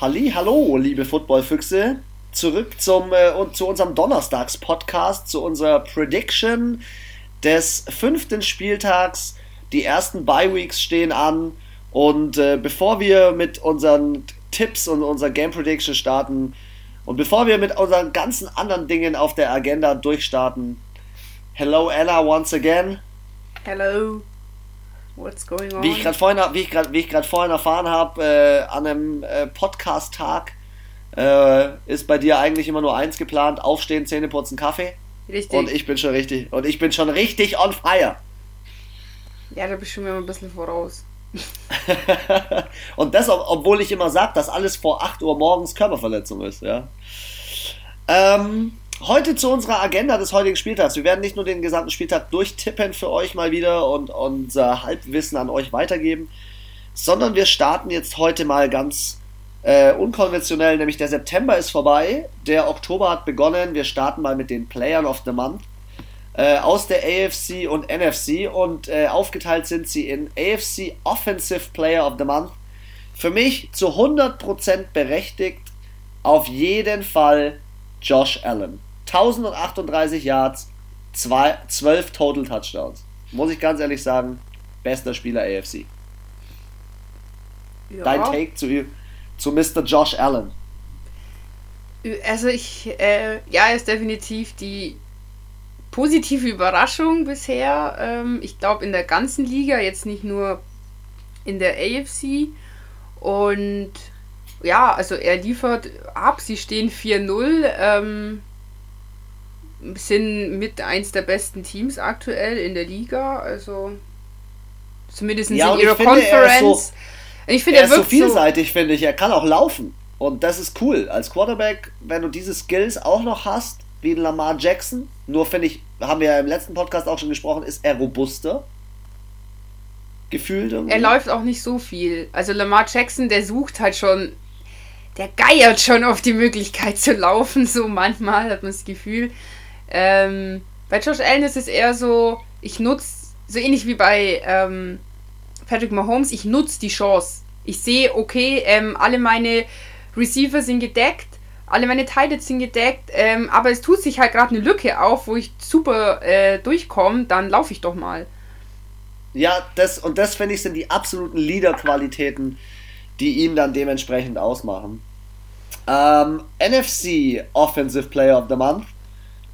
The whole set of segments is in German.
Halli, hallo, liebe Footballfüchse. Zurück zum, äh, und zu unserem Donnerstags-Podcast, zu unserer Prediction des fünften Spieltags. Die ersten Bye-Weeks stehen an. Und äh, bevor wir mit unseren Tipps und unserer Game Prediction starten und bevor wir mit unseren ganzen anderen Dingen auf der Agenda durchstarten, hello Anna once again. Hello. What's going on? Wie ich gerade vorhin, wie ich grad, wie ich gerade vorhin erfahren habe, äh, an einem äh, Podcast-Tag äh, ist bei dir eigentlich immer nur eins geplant: Aufstehen, Zähne putzen, Kaffee. Richtig. Und ich bin schon richtig, und ich bin schon richtig on fire. Ja, da bist du mir immer ein bisschen voraus. und das, obwohl ich immer sage, dass alles vor 8 Uhr morgens Körperverletzung ist, ja. Ähm, heute zu unserer Agenda des heutigen Spieltags. Wir werden nicht nur den gesamten Spieltag durchtippen für euch mal wieder und unser Halbwissen an euch weitergeben, sondern wir starten jetzt heute mal ganz äh, unkonventionell, nämlich der September ist vorbei, der Oktober hat begonnen. Wir starten mal mit den Playern of the Month äh, aus der AFC und NFC und äh, aufgeteilt sind sie in AFC Offensive Player of the Month. Für mich zu 100% berechtigt auf jeden Fall Josh Allen. 1038 Yards, zwei, 12 Total Touchdowns. Muss ich ganz ehrlich sagen, bester Spieler AFC. Ja. Dein Take zu, zu Mr. Josh Allen. Also ich, äh, ja, er ist definitiv die positive Überraschung bisher. Ähm, ich glaube in der ganzen Liga, jetzt nicht nur in der AFC. Und ja, also er liefert ab, sie stehen 4-0, ähm, sind mit eins der besten Teams aktuell in der Liga, also zumindest ja, in ihrer Conference. So, ich finde, er, er ist so vielseitig, so finde ich. Er kann auch laufen. Und das ist cool. Als Quarterback, wenn du diese Skills auch noch hast, wie Lamar Jackson, nur finde ich, haben wir ja im letzten Podcast auch schon gesprochen, ist er robuster gefühlt irgendwie. Er läuft auch nicht so viel. Also Lamar Jackson, der sucht halt schon der geiert schon auf die Möglichkeit zu laufen, so manchmal hat man das Gefühl. Ähm, bei Josh Allen ist es eher so, ich nutze, so ähnlich wie bei ähm, Patrick Mahomes, ich nutze die Chance. Ich sehe, okay, ähm, alle meine Receiver sind gedeckt, alle meine Titles sind gedeckt, ähm, aber es tut sich halt gerade eine Lücke auf, wo ich super äh, durchkomme, dann laufe ich doch mal. Ja, das und das finde ich sind die absoluten Leader-Qualitäten die ihn dann dementsprechend ausmachen. Ähm, NFC Offensive Player of the Month.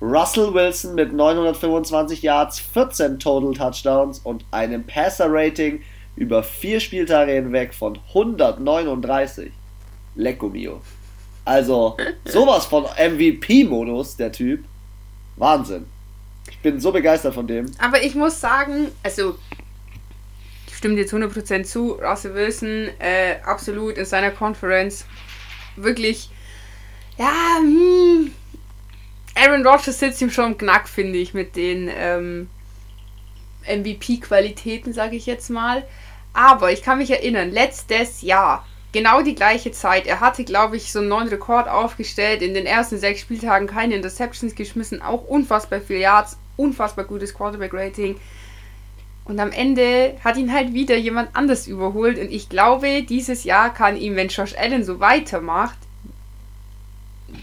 Russell Wilson mit 925 Yards, 14 Total Touchdowns und einem Passer-Rating über vier Spieltage hinweg von 139. Lecco mio. Also sowas von MVP-Modus, der Typ. Wahnsinn. Ich bin so begeistert von dem. Aber ich muss sagen, also stimme dir zu 100% zu. Russell Wilson, äh, absolut in seiner Conference wirklich, ja, hm, Aaron Rodgers sitzt ihm schon im Knack, finde ich, mit den ähm, MVP-Qualitäten, sage ich jetzt mal. Aber ich kann mich erinnern, letztes Jahr, genau die gleiche Zeit, er hatte, glaube ich, so einen neuen Rekord aufgestellt, in den ersten sechs Spieltagen keine Interceptions geschmissen, auch unfassbar viel Yards, unfassbar gutes Quarterback-Rating. Und am Ende hat ihn halt wieder jemand anders überholt. Und ich glaube, dieses Jahr kann ihm, wenn Josh Allen so weitermacht,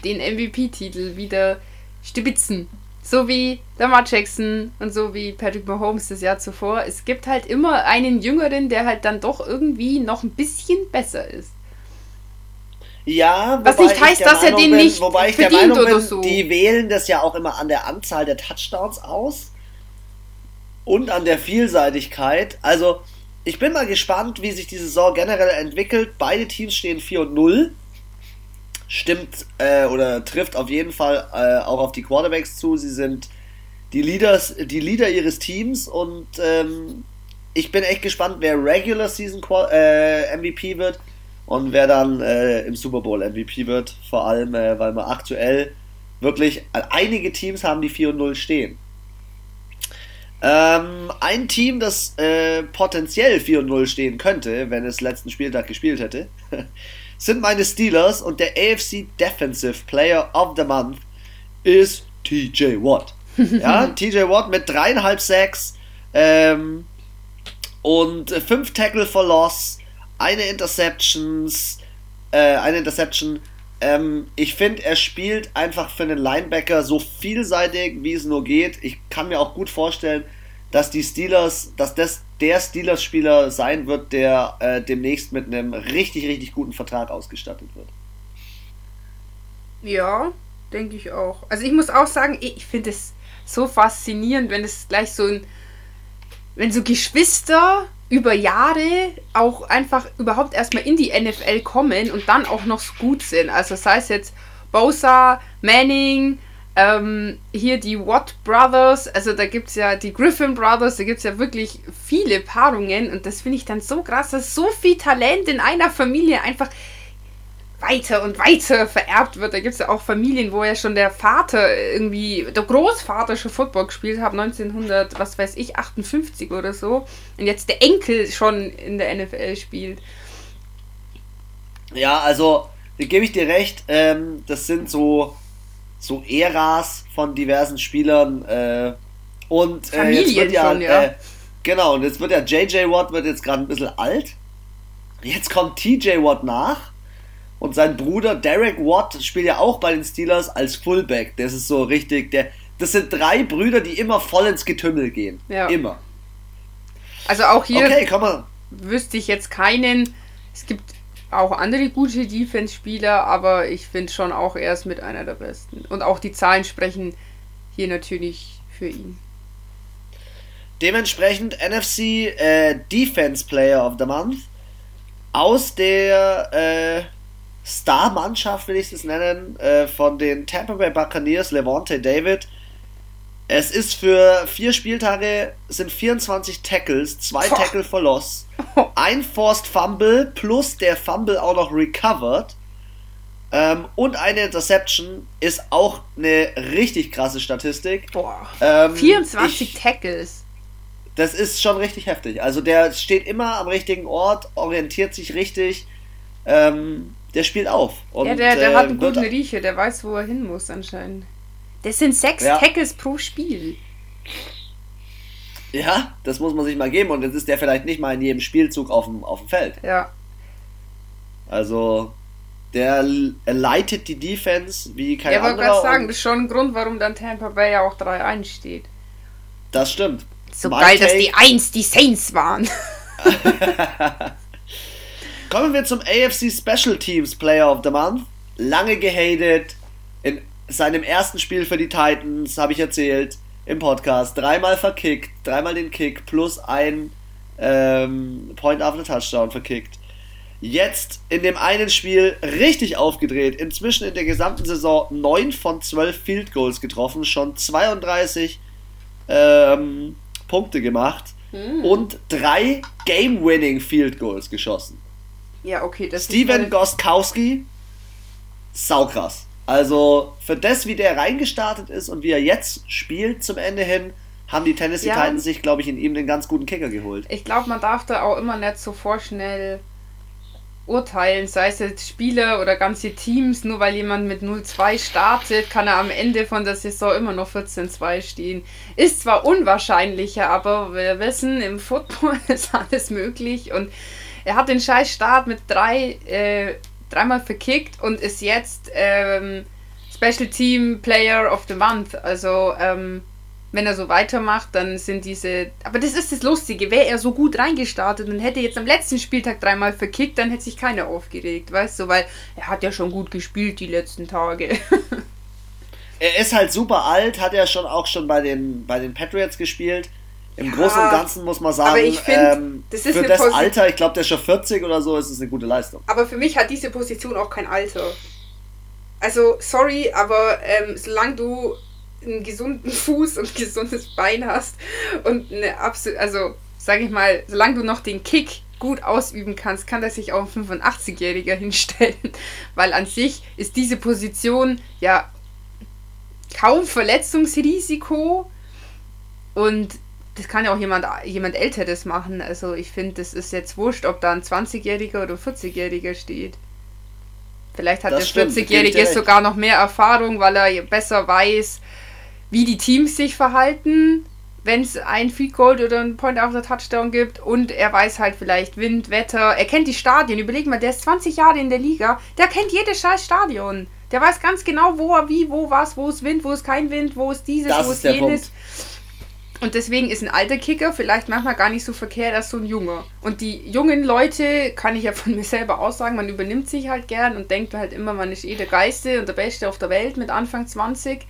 den MVP-Titel wieder stibitzen. So wie Lamar Jackson und so wie Patrick Mahomes das Jahr zuvor. Es gibt halt immer einen Jüngeren, der halt dann doch irgendwie noch ein bisschen besser ist. Ja, was nicht heißt, dass er den bin, nicht wobei ich der Meinung bin, so. Die wählen das ja auch immer an der Anzahl der Touchdowns aus und an der Vielseitigkeit. Also, ich bin mal gespannt, wie sich die Saison generell entwickelt. Beide Teams stehen 4 und 0. Stimmt äh, oder trifft auf jeden Fall äh, auch auf die Quarterbacks zu. Sie sind die, Leaders, die Leader ihres Teams und ähm, ich bin echt gespannt, wer Regular Season äh, MVP wird und wer dann äh, im Super Bowl MVP wird. Vor allem, äh, weil man aktuell wirklich äh, einige Teams haben, die 4 und 0 stehen. Ähm, ein Team, das potenziell 4-0 stehen könnte, wenn es letzten Spieltag gespielt hätte, sind meine Steelers und der AFC Defensive Player of the Month ist TJ Watt. ja, TJ Watt mit dreieinhalb Sacks ähm, und fünf Tackle for Loss, eine Interceptions, äh, eine Interception. Ähm, ich finde, er spielt einfach für einen Linebacker so vielseitig, wie es nur geht. Ich kann mir auch gut vorstellen, dass die Steelers, dass das der Steelers-Spieler sein wird, der äh, demnächst mit einem richtig, richtig guten Vertrag ausgestattet wird. Ja, denke ich auch. Also ich muss auch sagen, ich finde es so faszinierend, wenn es gleich so ein, wenn so Geschwister über Jahre auch einfach überhaupt erstmal in die NFL kommen und dann auch noch so gut sind. Also sei es jetzt Bosa, Manning, ähm, hier die Watt Brothers, also da gibt es ja die Griffin Brothers, da gibt es ja wirklich viele Paarungen und das finde ich dann so krass, dass so viel Talent in einer Familie einfach weiter und weiter vererbt wird. Da gibt es ja auch Familien, wo ja schon der Vater irgendwie, der Großvater schon Football gespielt hat, 1900, was weiß ich, 58 oder so. Und jetzt der Enkel schon in der NFL spielt. Ja, also, gebe ich dir recht, ähm, das sind so, so Äras von diversen Spielern. Äh, und äh, jetzt wird ja, schon, ja. Äh, genau, und jetzt wird ja JJ Watt wird jetzt gerade ein bisschen alt. Jetzt kommt TJ Watt nach und sein Bruder Derek Watt spielt ja auch bei den Steelers als Fullback. Das ist so richtig, der, das sind drei Brüder, die immer voll ins Getümmel gehen. Ja. Immer. Also auch hier okay, wüsste ich jetzt keinen. Es gibt auch andere gute Defense-Spieler, aber ich finde schon auch er ist mit einer der besten. Und auch die Zahlen sprechen hier natürlich für ihn. Dementsprechend NFC äh, Defense Player of the Month aus der äh, Star-Mannschaft, will ich es nennen, äh, von den Tampa Bay Buccaneers, Levante David. Es ist für vier Spieltage sind 24 Tackles, zwei Boah. Tackle for Loss, ein Forced Fumble plus der Fumble auch noch recovered ähm, und eine Interception ist auch eine richtig krasse Statistik. Boah. Ähm, 24 ich, Tackles. Das ist schon richtig heftig. Also der steht immer am richtigen Ort, orientiert sich richtig. Ähm, der spielt auf. Und, ja, der, der äh, hat einen guten Riecher, der weiß, wo er hin muss anscheinend. Das sind sechs ja. Tackles pro Spiel. Ja, das muss man sich mal geben und jetzt ist der vielleicht nicht mal in jedem Spielzug auf dem, auf dem Feld. Ja. Also, der leitet die Defense wie kein ja, anderer. Ja, wollte gerade sagen, das ist schon ein Grund, warum dann Tampa Bay ja auch 3-1 steht. Das stimmt. So My geil, Take... dass die 1 die Saints waren. Kommen wir zum AFC Special Teams Player of the Month. Lange gehatet. In seinem ersten Spiel für die Titans, habe ich erzählt, im Podcast. Dreimal verkickt, dreimal den Kick plus ein ähm, Point after Touchdown verkickt. Jetzt in dem einen Spiel richtig aufgedreht. Inzwischen in der gesamten Saison 9 von 12 Field Goals getroffen, schon 32 ähm, Punkte gemacht hm. und drei Game-Winning Field Goals geschossen. Ja, okay, das Steven Gostkowski, saukrass. Also für das, wie der reingestartet ist und wie er jetzt spielt zum Ende hin, haben die Tennessee ja. Titans sich, glaube ich, in ihm den ganz guten Kicker geholt. Ich glaube, man darf da auch immer nicht so vorschnell urteilen, sei es jetzt Spieler oder ganze Teams, nur weil jemand mit 0-2 startet, kann er am Ende von der Saison immer noch 14-2 stehen. Ist zwar unwahrscheinlicher, aber wir wissen, im Football ist alles möglich und er hat den scheiß Start mit drei, äh, dreimal verkickt und ist jetzt ähm, Special Team Player of the Month. Also, ähm, wenn er so weitermacht, dann sind diese. Aber das ist das Lustige. Wäre er so gut reingestartet und hätte jetzt am letzten Spieltag dreimal verkickt, dann hätte sich keiner aufgeregt, weißt du? Weil er hat ja schon gut gespielt die letzten Tage. er ist halt super alt, hat ja schon auch schon bei den, bei den Patriots gespielt. Im ja, Großen und Ganzen muss man sagen, find, ähm, das für das Posi Alter, ich glaube, der ist schon 40 oder so, ist es eine gute Leistung. Aber für mich hat diese Position auch kein Alter. Also, sorry, aber ähm, solange du einen gesunden Fuß und ein gesundes Bein hast und eine absolut, also sag ich mal, solange du noch den Kick gut ausüben kannst, kann das sich auch ein 85-Jähriger hinstellen. Weil an sich ist diese Position ja kaum Verletzungsrisiko und das kann ja auch jemand, jemand Älteres machen. Also ich finde, das ist jetzt wurscht, ob da ein 20-Jähriger oder ein 40-Jähriger steht. Vielleicht hat das der 40-Jährige sogar noch mehr Erfahrung, weil er besser weiß, wie die Teams sich verhalten, wenn es ein Field Goal oder ein Point after Touchdown gibt und er weiß halt vielleicht Wind, Wetter, er kennt die Stadien. Überleg mal, der ist 20 Jahre in der Liga, der kennt jedes scheiß Stadion. Der weiß ganz genau, wo er wie, wo was, wo ist Wind, wo ist kein Wind, wo ist dieses, Das wo der jenes. Punkt. Und deswegen ist ein alter Kicker vielleicht manchmal gar nicht so verkehrt als so ein junger. Und die jungen Leute, kann ich ja von mir selber aussagen, man übernimmt sich halt gern und denkt halt immer, man ist eh der Geiste und der Beste auf der Welt mit Anfang 20.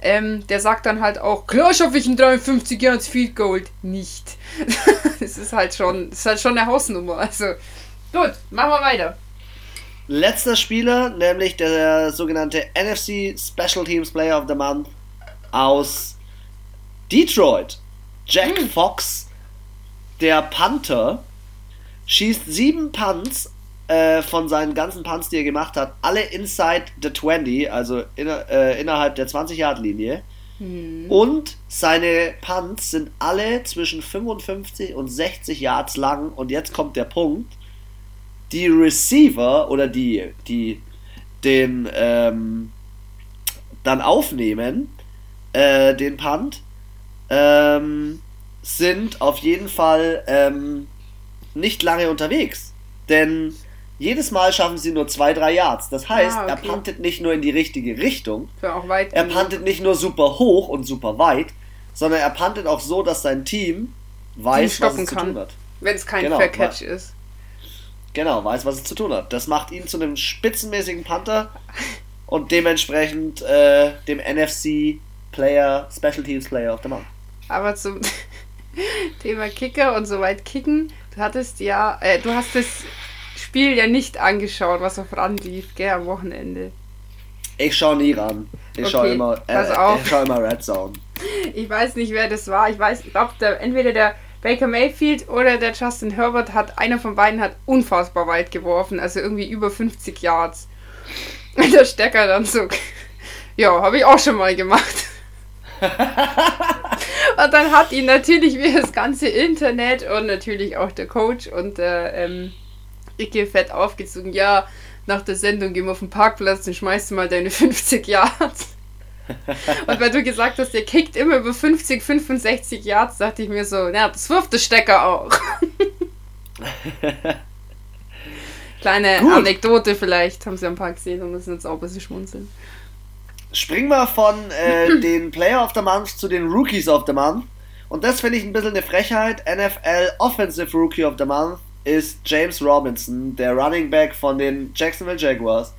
Ähm, der sagt dann halt auch, klar schaffe ich in 53 Jahren das Field Goal. Nicht. das ist halt schon, das ist halt schon eine Hausnummer. Also, gut, machen wir weiter. Letzter Spieler, nämlich der sogenannte NFC Special Teams Player of the Month aus Detroit. Jack Fox, der Panther, schießt sieben Punts äh, von seinen ganzen Punts, die er gemacht hat, alle inside the 20, also inner, äh, innerhalb der 20-Yard-Linie. Und seine Punts sind alle zwischen 55 und 60 Yards lang. Und jetzt kommt der Punkt. Die Receiver oder die, die den ähm, dann aufnehmen, äh, den Punt, ähm, sind auf jeden Fall ähm, nicht lange unterwegs. Denn jedes Mal schaffen sie nur zwei, drei Yards. Das heißt, Ah, er okay. puntet nicht nur in die richtige Richtung, auch weit. er puntet nicht nur super hoch und super weit, sondern er puntet auch so, dass sein Team weiß, was stoppen es zu kann. tun hat. Wenn es kein Genau, Fair Catch ist. Genau, weiß, was es zu tun hat. Das macht ihn zu einem spitzenmäßigen Panther und dementsprechend äh, dem NFC Player, Special Teams Player of the Month. Aber zum Thema Kicker und so weit kicken, du hattest ja, äh, du hast das Spiel ja nicht angeschaut, was auf RAN lief, gell, am Wochenende. Ich schaue nie ran. Ich schaue Okay, immer, pass äh, auf. ich schaue immer Red Zone. Ich weiß nicht, wer das war. Ich weiß, ich glaube, entweder der Baker Mayfield oder der Justin Herbert hat, einer von beiden hat unfassbar weit geworfen, also irgendwie über 50 Yards. Und der Stecker dann so, ja, habe ich auch schon mal gemacht. und dann hat ihn natürlich wie das ganze Internet und natürlich auch der Coach und der ähm, Icke fett aufgezogen, ja, nach der Sendung gehen wir auf den Parkplatz und schmeißt du mal deine 50 Yards. Und weil du gesagt hast, der kickt immer über 50, 65 Yards, dachte ich mir so, ja, das wirft der Stecker auch. Kleine Gut. Anekdote vielleicht, haben sie ein paar gesehen und müssen jetzt auch ein bisschen schmunzeln. Springen wir von äh, den Player of the Month zu den Rookies of the Month. Und das finde ich ein bisschen eine Frechheit. NFL Offensive Rookie of the Month ist James Robinson, der Running Back von den Jacksonville Jaguars.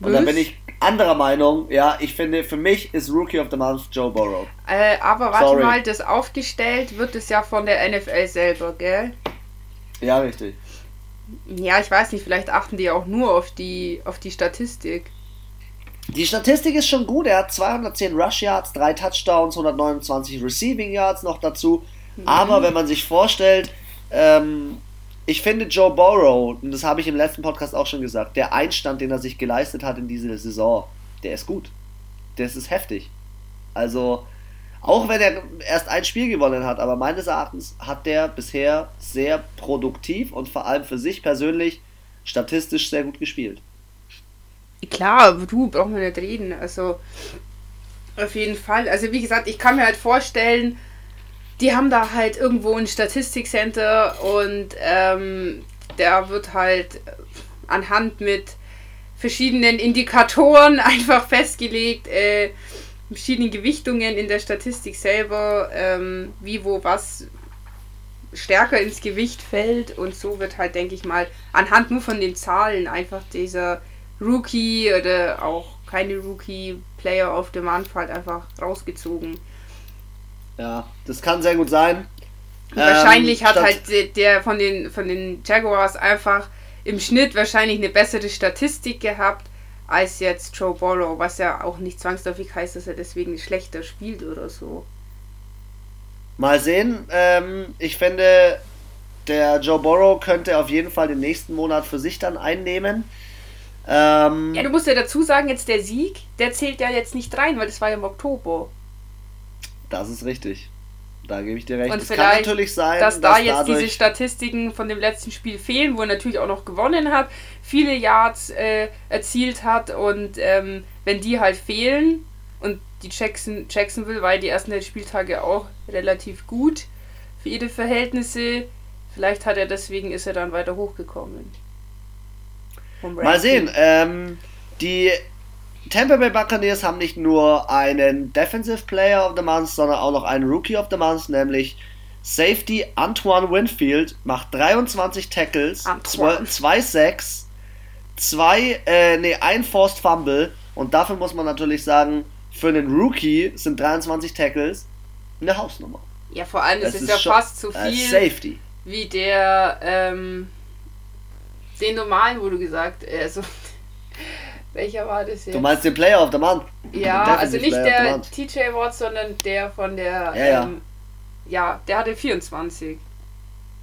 Und da bin ich anderer Meinung. Ja, ich finde, für mich ist Rookie of the Month Joe Burrow. Äh, aber warte Sorry. mal, das aufgestellt wird es ja von der NFL selber, gell? Ja, richtig. Ja, ich weiß nicht, vielleicht achten die auch nur auf die, auf die Statistik. Die Statistik ist schon gut. Er hat 210 Rush Yards, 3 Touchdowns, 129 Receiving Yards noch dazu. Aber wenn man sich vorstellt, ähm, ich finde Joe Burrow, und das habe ich im letzten Podcast auch schon gesagt, der Einstand, den er sich geleistet hat in dieser Saison, der ist gut. Das ist heftig. Also, auch wenn er erst ein Spiel gewonnen hat, aber meines Erachtens hat der bisher sehr produktiv und vor allem für sich persönlich statistisch sehr gut gespielt. Klar, du, brauchen wir nicht reden. Also, auf jeden Fall. Also, wie gesagt, ich kann mir halt vorstellen, die haben da halt irgendwo ein Statistikcenter und ähm, der wird halt anhand mit verschiedenen Indikatoren einfach festgelegt, äh, verschiedenen Gewichtungen in der Statistik selber, ähm, wie, wo, was stärker ins Gewicht fällt und so wird halt, denke ich mal, anhand nur von den Zahlen einfach dieser Rookie oder auch keine Rookie Player of the Month halt einfach rausgezogen. Ja, das kann sehr gut sein. Und wahrscheinlich Ähm, hat halt der- von den, von den Jaguars einfach im Schnitt wahrscheinlich eine bessere Statistik gehabt als jetzt Joe Burrow, was ja auch nicht zwangsläufig heißt, dass er deswegen schlechter spielt oder so. Mal sehen. Ähm, ich finde, der Joe Burrow könnte auf jeden Fall den nächsten Monat für sich dann einnehmen. Ähm, Ja, du musst ja dazu sagen, jetzt der Sieg, der zählt ja jetzt nicht rein, weil das war ja im Oktober. das ist richtig. Da gebe ich dir recht. Und es kann natürlich sein, dass da jetzt diese Statistiken von dem letzten Spiel fehlen, wo er natürlich auch noch gewonnen hat, viele Yards äh, erzielt hat und ähm, wenn die halt fehlen und die Jackson, Jacksonville war die ersten Spieltage auch relativ gut für ihre Verhältnisse. Vielleicht hat er deswegen ist er dann weiter hochgekommen. Mal sehen. Ähm, die Tampa Bay Buccaneers haben nicht nur einen Defensive Player of the Month, sondern auch noch einen Rookie of the Month, nämlich Safety Antoine Winfield macht 23 Tackles, 2 Sacks, 2, äh, nee, ein Forced Fumble und dafür muss man natürlich sagen, für einen Rookie sind 23 Tackles eine Hausnummer. Ja, vor allem, das, das ist, ist ja fast zu viel. Safety. Wie der, ähm, den normalen, wo du gesagt, also, welcher war das jetzt? Du meinst den Player of the Month? Ja, also nicht der TJ Watt, sondern der von der, ja, ja. Ähm, ja, der hatte 24.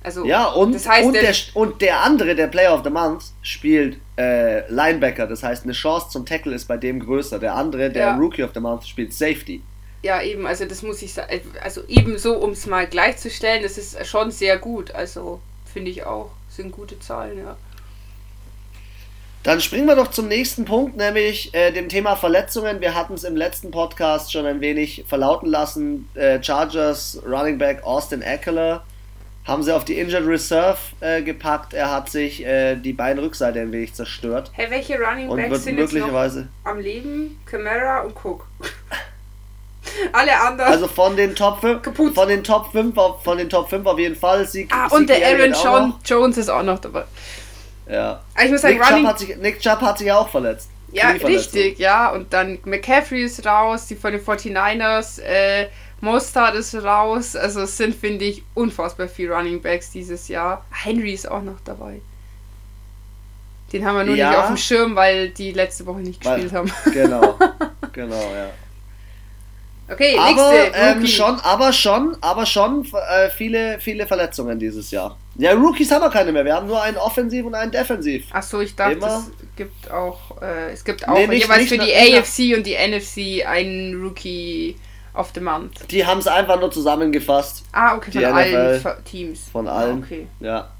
Also, ja, und, das heißt, und, der, und der andere, der Player of the Month, spielt äh, Linebacker. Das heißt, eine Chance zum Tackle ist bei dem größer. Der andere, der ja. Rookie of the Month, spielt Safety. Ja, eben, also das muss ich sagen. Also ebenso, um es mal gleichzustellen, das ist schon sehr gut. Also finde ich auch, sind gute Zahlen, ja. Dann springen wir doch zum nächsten Punkt, nämlich äh, dem Thema Verletzungen. Wir hatten es im letzten Podcast schon ein wenig verlauten lassen. Äh, Chargers Running Back Austin Eckler haben sie auf die Injured Reserve äh, gepackt. Er hat sich äh, die Beinrückseite ein wenig zerstört. Hey, welche Running Backs sind möglicherweise jetzt noch am Leben? Camara und Cook. Alle anderen. Also von den Top 5, von den Top 5 auf, von den Top 5 auf jeden Fall. Sieg, ah, und der Aaron John, Jones ist auch noch dabei. Ja. Aber ich muss sagen, Nick, Chubb hat sich, Nick Chubb hat sich ja auch verletzt. Ja, richtig, ja. Und dann McCaffrey ist raus, die von den 49ers, äh, Mostard ist raus. Also es sind, finde ich, unfassbar viele Running Backs dieses Jahr. Henry ist auch noch dabei. Den haben wir nur ja, nicht auf dem Schirm, weil die letzte Woche nicht gespielt weil, haben. Genau, genau, ja. Okay, aber, nächste. Ähm, schon, aber schon, aber schon äh, viele, viele Verletzungen dieses Jahr. Ja, Rookies haben wir keine mehr. Wir haben nur einen Offensiv und einen Defensiv. Achso, ich dachte, Immer. es gibt auch, äh, es gibt auch nee, nicht, jeweils nicht, für die AFC und die NFC einen Rookie of the Month. Die haben es einfach nur zusammengefasst. Ah, okay, von allen Teams. Von allen. Ah, okay. Ja.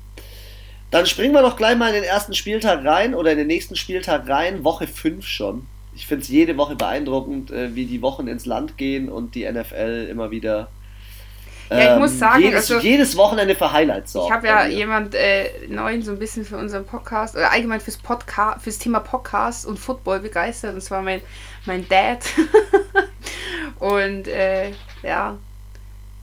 Dann springen wir doch gleich mal in den ersten Spieltag rein oder in den nächsten Spieltag rein. Woche 5 schon ich finde es jede Woche beeindruckend, äh, wie die Wochen ins Land gehen und die NFL immer wieder. Ja, ich muss ähm, sagen, jedes, also, jedes Wochenende für Highlights sorgt. Ich habe ja jemand äh, neuen so ein bisschen für unseren Podcast oder allgemein fürs Podcast, fürs Thema Podcast und Football begeistert und zwar mein, mein Dad. und äh, ja,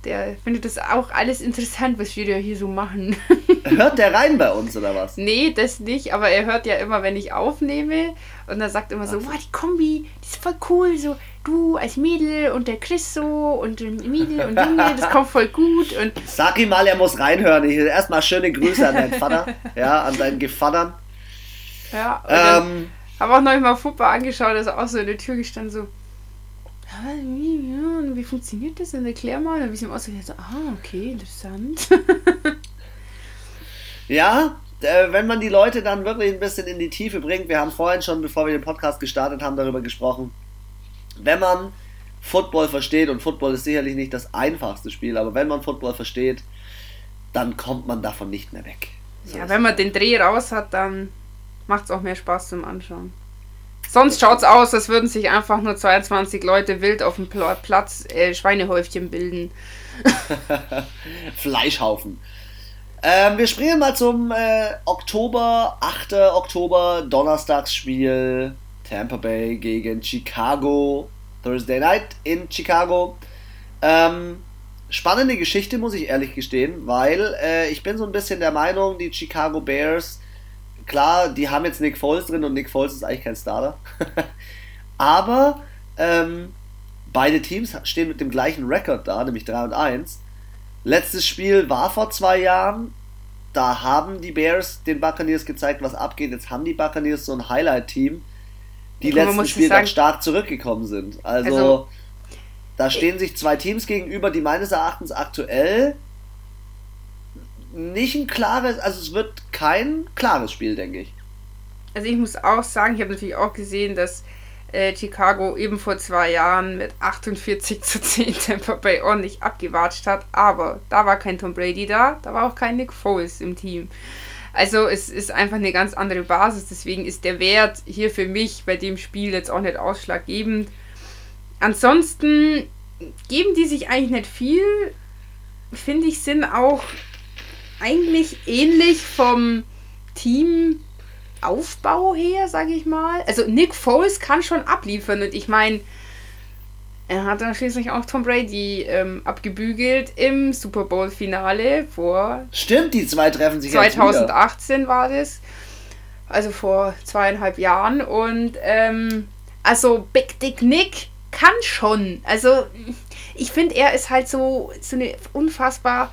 der findet das auch alles interessant, was wir hier so machen. hört der rein bei uns oder was? Nee, das nicht, aber er hört ja immer, wenn ich aufnehme und er sagt immer so, wow, die Kombi, die ist voll cool, so du als Mädel und der Chris so und Mädel und Junge, das kommt voll gut und Sag ihm mal, er muss reinhören. Ich erstmal schöne Grüße an deinen Vater, ja, an deinen Gefadern. Ja, ähm, habe auch noch mal Fußball angeschaut, ist auch so in der Tür gestanden so wie, wie funktioniert das denn? Erklär mal. Dann habe ich ihm ausgedacht, so, ah, okay, interessant. ja, äh, wenn man die Leute dann wirklich ein bisschen in die Tiefe bringt, wir haben vorhin schon, bevor wir den Podcast gestartet haben, darüber gesprochen, wenn man Football versteht, und Football ist sicherlich nicht das einfachste Spiel, aber wenn man Football versteht, dann kommt man davon nicht mehr weg. So ja, wenn man den Dreh raus hat, dann macht es auch mehr Spaß zum Anschauen. Sonst schaut es aus, als würden sich einfach nur 22 Leute wild auf dem Platz äh, Schweinehäufchen bilden. Fleischhaufen. Ähm, wir springen mal zum äh, Oktober, 8. Oktober, Donnerstagsspiel. Tampa Bay gegen Chicago. Thursday Night in Chicago. Ähm, spannende Geschichte, muss ich ehrlich gestehen, weil äh, ich bin so ein bisschen der Meinung, die Chicago Bears klar, die haben jetzt Nick Foles drin und Nick Foles ist eigentlich kein Starter. Aber ähm, beide Teams stehen mit dem gleichen Rekord da, nämlich 3 und 1. Letztes Spiel war vor zwei Jahren. Da haben die Bears den Buccaneers gezeigt, was abgeht. Jetzt haben die Buccaneers so ein Highlight-Team, die ja, letzten Spiel dann stark zurückgekommen sind. Also, also da stehen sich zwei Teams gegenüber, die meines Erachtens aktuell nicht ein klares, also es wird kein klares Spiel, denke ich. Also ich muss auch sagen, ich habe natürlich auch gesehen, dass äh, Chicago eben vor zwei Jahren mit 48 zu 10 Tampa Bay ordentlich abgewatscht hat, aber da war kein Tom Brady da, da war auch kein Nick Foles im Team. Also es ist einfach eine ganz andere Basis, deswegen ist der Wert hier für mich bei dem Spiel jetzt auch nicht ausschlaggebend. ansonsten geben die sich eigentlich nicht viel. Finde ich, sind auch eigentlich ähnlich vom Teamaufbau her, sage ich mal. Also Nick Foles kann schon abliefern und ich meine, er hat dann schließlich auch Tom Brady ähm, abgebügelt im Super Bowl-Finale vor. Stimmt, die zwei treffen sich 2018 war das. Also vor zweieinhalb Jahren. Und ähm, also Big Dick Nick kann schon. Also ich finde, er ist halt so, so eine unfassbar.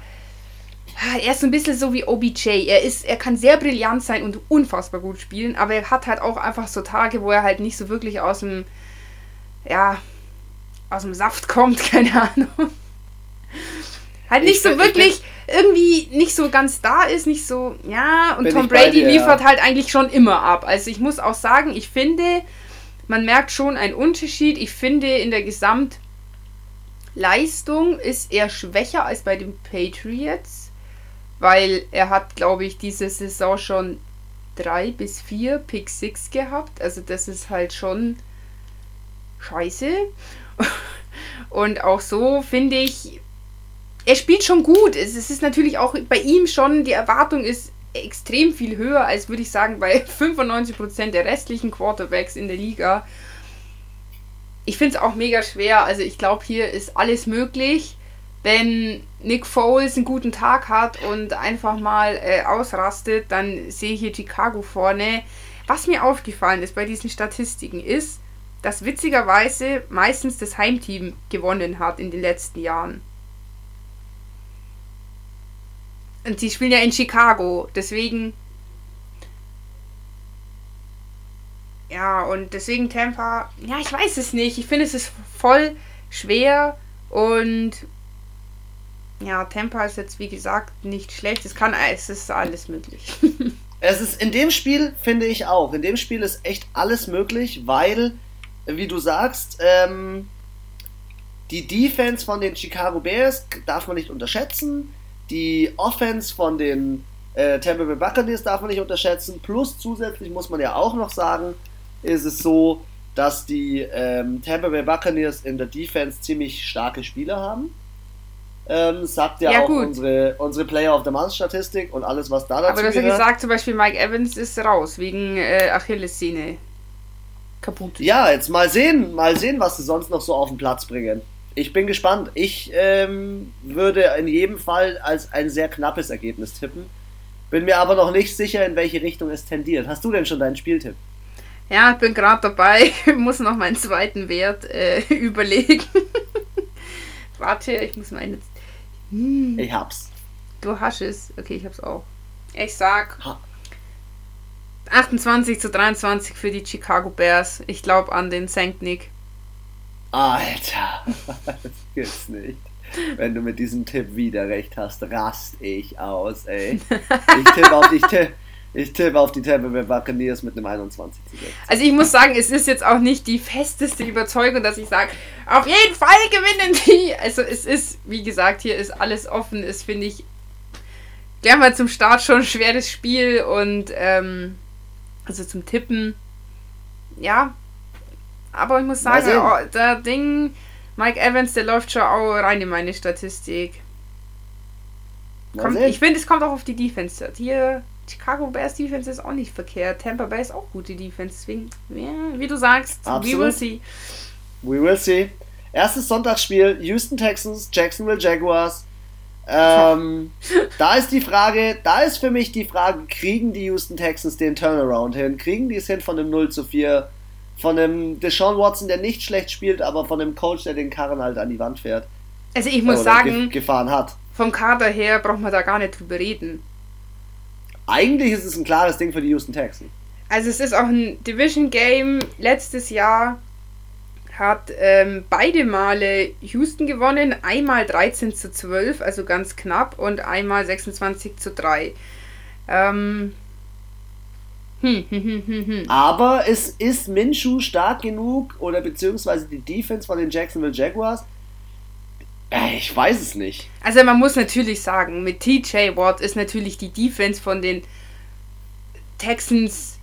Er ist so ein bisschen so wie OBJ. Er, ist, er kann sehr brillant sein und unfassbar gut spielen, aber er hat halt auch einfach so Tage, wo er halt nicht so wirklich aus dem, ja, aus dem Saft kommt, keine Ahnung. Halt nicht ich so wirklich irgendwie nicht so ganz da ist, nicht so, ja, und Tom Brady dir, liefert ja. halt eigentlich schon immer ab. Also ich muss auch sagen, ich finde, man merkt schon einen Unterschied. Ich finde, in der Gesamtleistung ist er schwächer als bei den Patriots, weil er hat, glaube ich, diese Saison schon drei bis vier Pick Six gehabt. Also das ist halt schon scheiße. Und auch so finde ich, er spielt schon gut. Es, ist natürlich auch bei ihm schon, die Erwartung ist extrem viel höher als würde ich sagen bei 95% der restlichen Quarterbacks in der Liga. Ich finde es auch mega schwer. Also ich glaube, hier ist alles möglich. Wenn Nick Foles einen guten Tag hat und einfach mal äh, ausrastet, dann sehe ich hier Chicago vorne. Was mir aufgefallen ist bei diesen Statistiken ist, dass witzigerweise meistens das Heimteam gewonnen hat in den letzten Jahren. Und sie spielen ja in Chicago, deswegen. Ja, und deswegen Tampa. Ja, ich weiß es nicht. Ich finde, es ist voll schwer und. Ja, Tampa ist jetzt wie gesagt nicht schlecht. Es kann, es ist alles möglich. es ist in dem Spiel, finde ich auch. In dem Spiel ist echt alles möglich, weil wie du sagst, ähm, die Defense von den Chicago Bears darf man nicht unterschätzen. Die Offense von den äh, Tampa Bay Buccaneers darf man nicht unterschätzen. Plus zusätzlich muss man ja auch noch sagen, ist es so, dass die ähm, Tampa Bay Buccaneers in der Defense ziemlich starke Spieler haben. Ähm, sagt ja, ja auch unsere, unsere Player of the Month Statistik und alles, was da dazu Aber du hast ja gesagt, zum Beispiel Mike Evans ist raus wegen äh, Achillessehne kaputt. Ja, jetzt mal sehen, mal sehen, was sie sonst noch so auf den Platz bringen. Ich bin gespannt. Ich ähm, würde in jedem Fall als ein sehr knappes Ergebnis tippen. Bin mir aber noch nicht sicher, in welche Richtung es tendiert. Hast du denn schon deinen Spieltipp? Ja, ich bin gerade dabei. Muss noch meinen zweiten Wert äh, überlegen. Warte, ich muss meinen. Hm. Ich hab's. Du hast es. Okay, ich hab's auch. Ich sag. Ha 28 zu 23 für die Chicago Bears. Ich glaube an den St. Nick. Alter, das gibt's nicht. Wenn du mit diesem Tipp wieder recht hast, rast ich aus, ey. Ich tippe auf, ich tipp, ich tipp auf die Tampa Bay Buccaneers mit einem 21 zu 6. Also ich muss sagen, es ist jetzt auch nicht die festeste Überzeugung, dass ich sage, auf jeden Fall gewinnen die. Also es ist, wie gesagt, hier ist alles offen. Ist, finde ich, gleich mal zum Start schon ein schweres Spiel und ähm, also zum Tippen, ja. Aber ich muss sagen, oh, der Ding, Mike Evans, der läuft schon auch rein in meine Statistik. Kommt, ich finde, es kommt auch auf die Defense. Hier, Chicago Bears Defense ist auch nicht verkehrt. Tampa Bay ist auch gute Defense. Deswegen, ja, wie du sagst, Absolut. we will see. We will see. Erstes Sonntagsspiel: Houston Texans, Jacksonville Jaguars. Ähm, da ist die Frage, da ist für mich die Frage, kriegen die Houston Texans den Turnaround hin? Kriegen die es hin von einem 0 zu 4? Von einem Deshaun Watson, der nicht schlecht spielt, aber von einem Coach, der den Karren halt an die Wand fährt. Also ich muss sagen, gefahren hat. Vom Kader her braucht man da gar nicht drüber reden. Eigentlich ist es ein klares Ding für die Houston Texans. Also es ist auch ein Division Game letztes Jahr hat ähm, beide Male Houston gewonnen, einmal 13 zu 12, also ganz knapp, und einmal 26 zu 3. Ähm, hm, hm, hm, Aber es ist Minshu stark genug oder beziehungsweise die Defense von den Jacksonville Jaguars? Äh, ich weiß es nicht. Also man muss natürlich sagen, mit TJ Watt ist natürlich die Defense von den Texans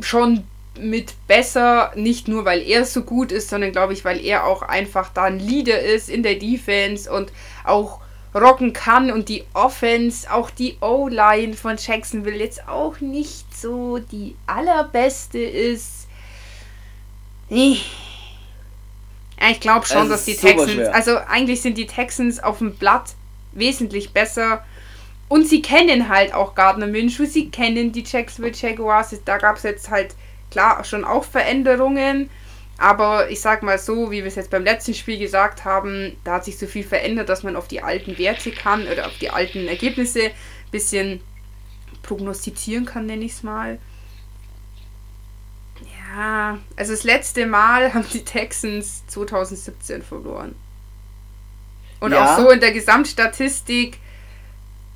schon mit besser, nicht nur weil er so gut ist, sondern glaube ich, weil er auch einfach da ein Leader ist in der Defense und auch rocken kann und die Offense, auch die O-Line von Jacksonville jetzt auch nicht so die allerbeste ist. Ich glaube schon, dass die Texans, also eigentlich sind die Texans auf dem Blatt wesentlich besser. Und sie kennen halt auch Gardner Minshew, sie kennen die Jacksonville Jaguars. Da gab es jetzt halt klar schon auch Veränderungen. Aber ich sag mal so, wie wir es jetzt beim letzten Spiel gesagt haben, da hat sich so viel verändert, dass man auf die alten Werte kann oder auf die alten Ergebnisse ein bisschen prognostizieren kann, nenne ich es mal. Ja, also das letzte Mal haben die Texans 2017 verloren. Und ja. auch so in der Gesamtstatistik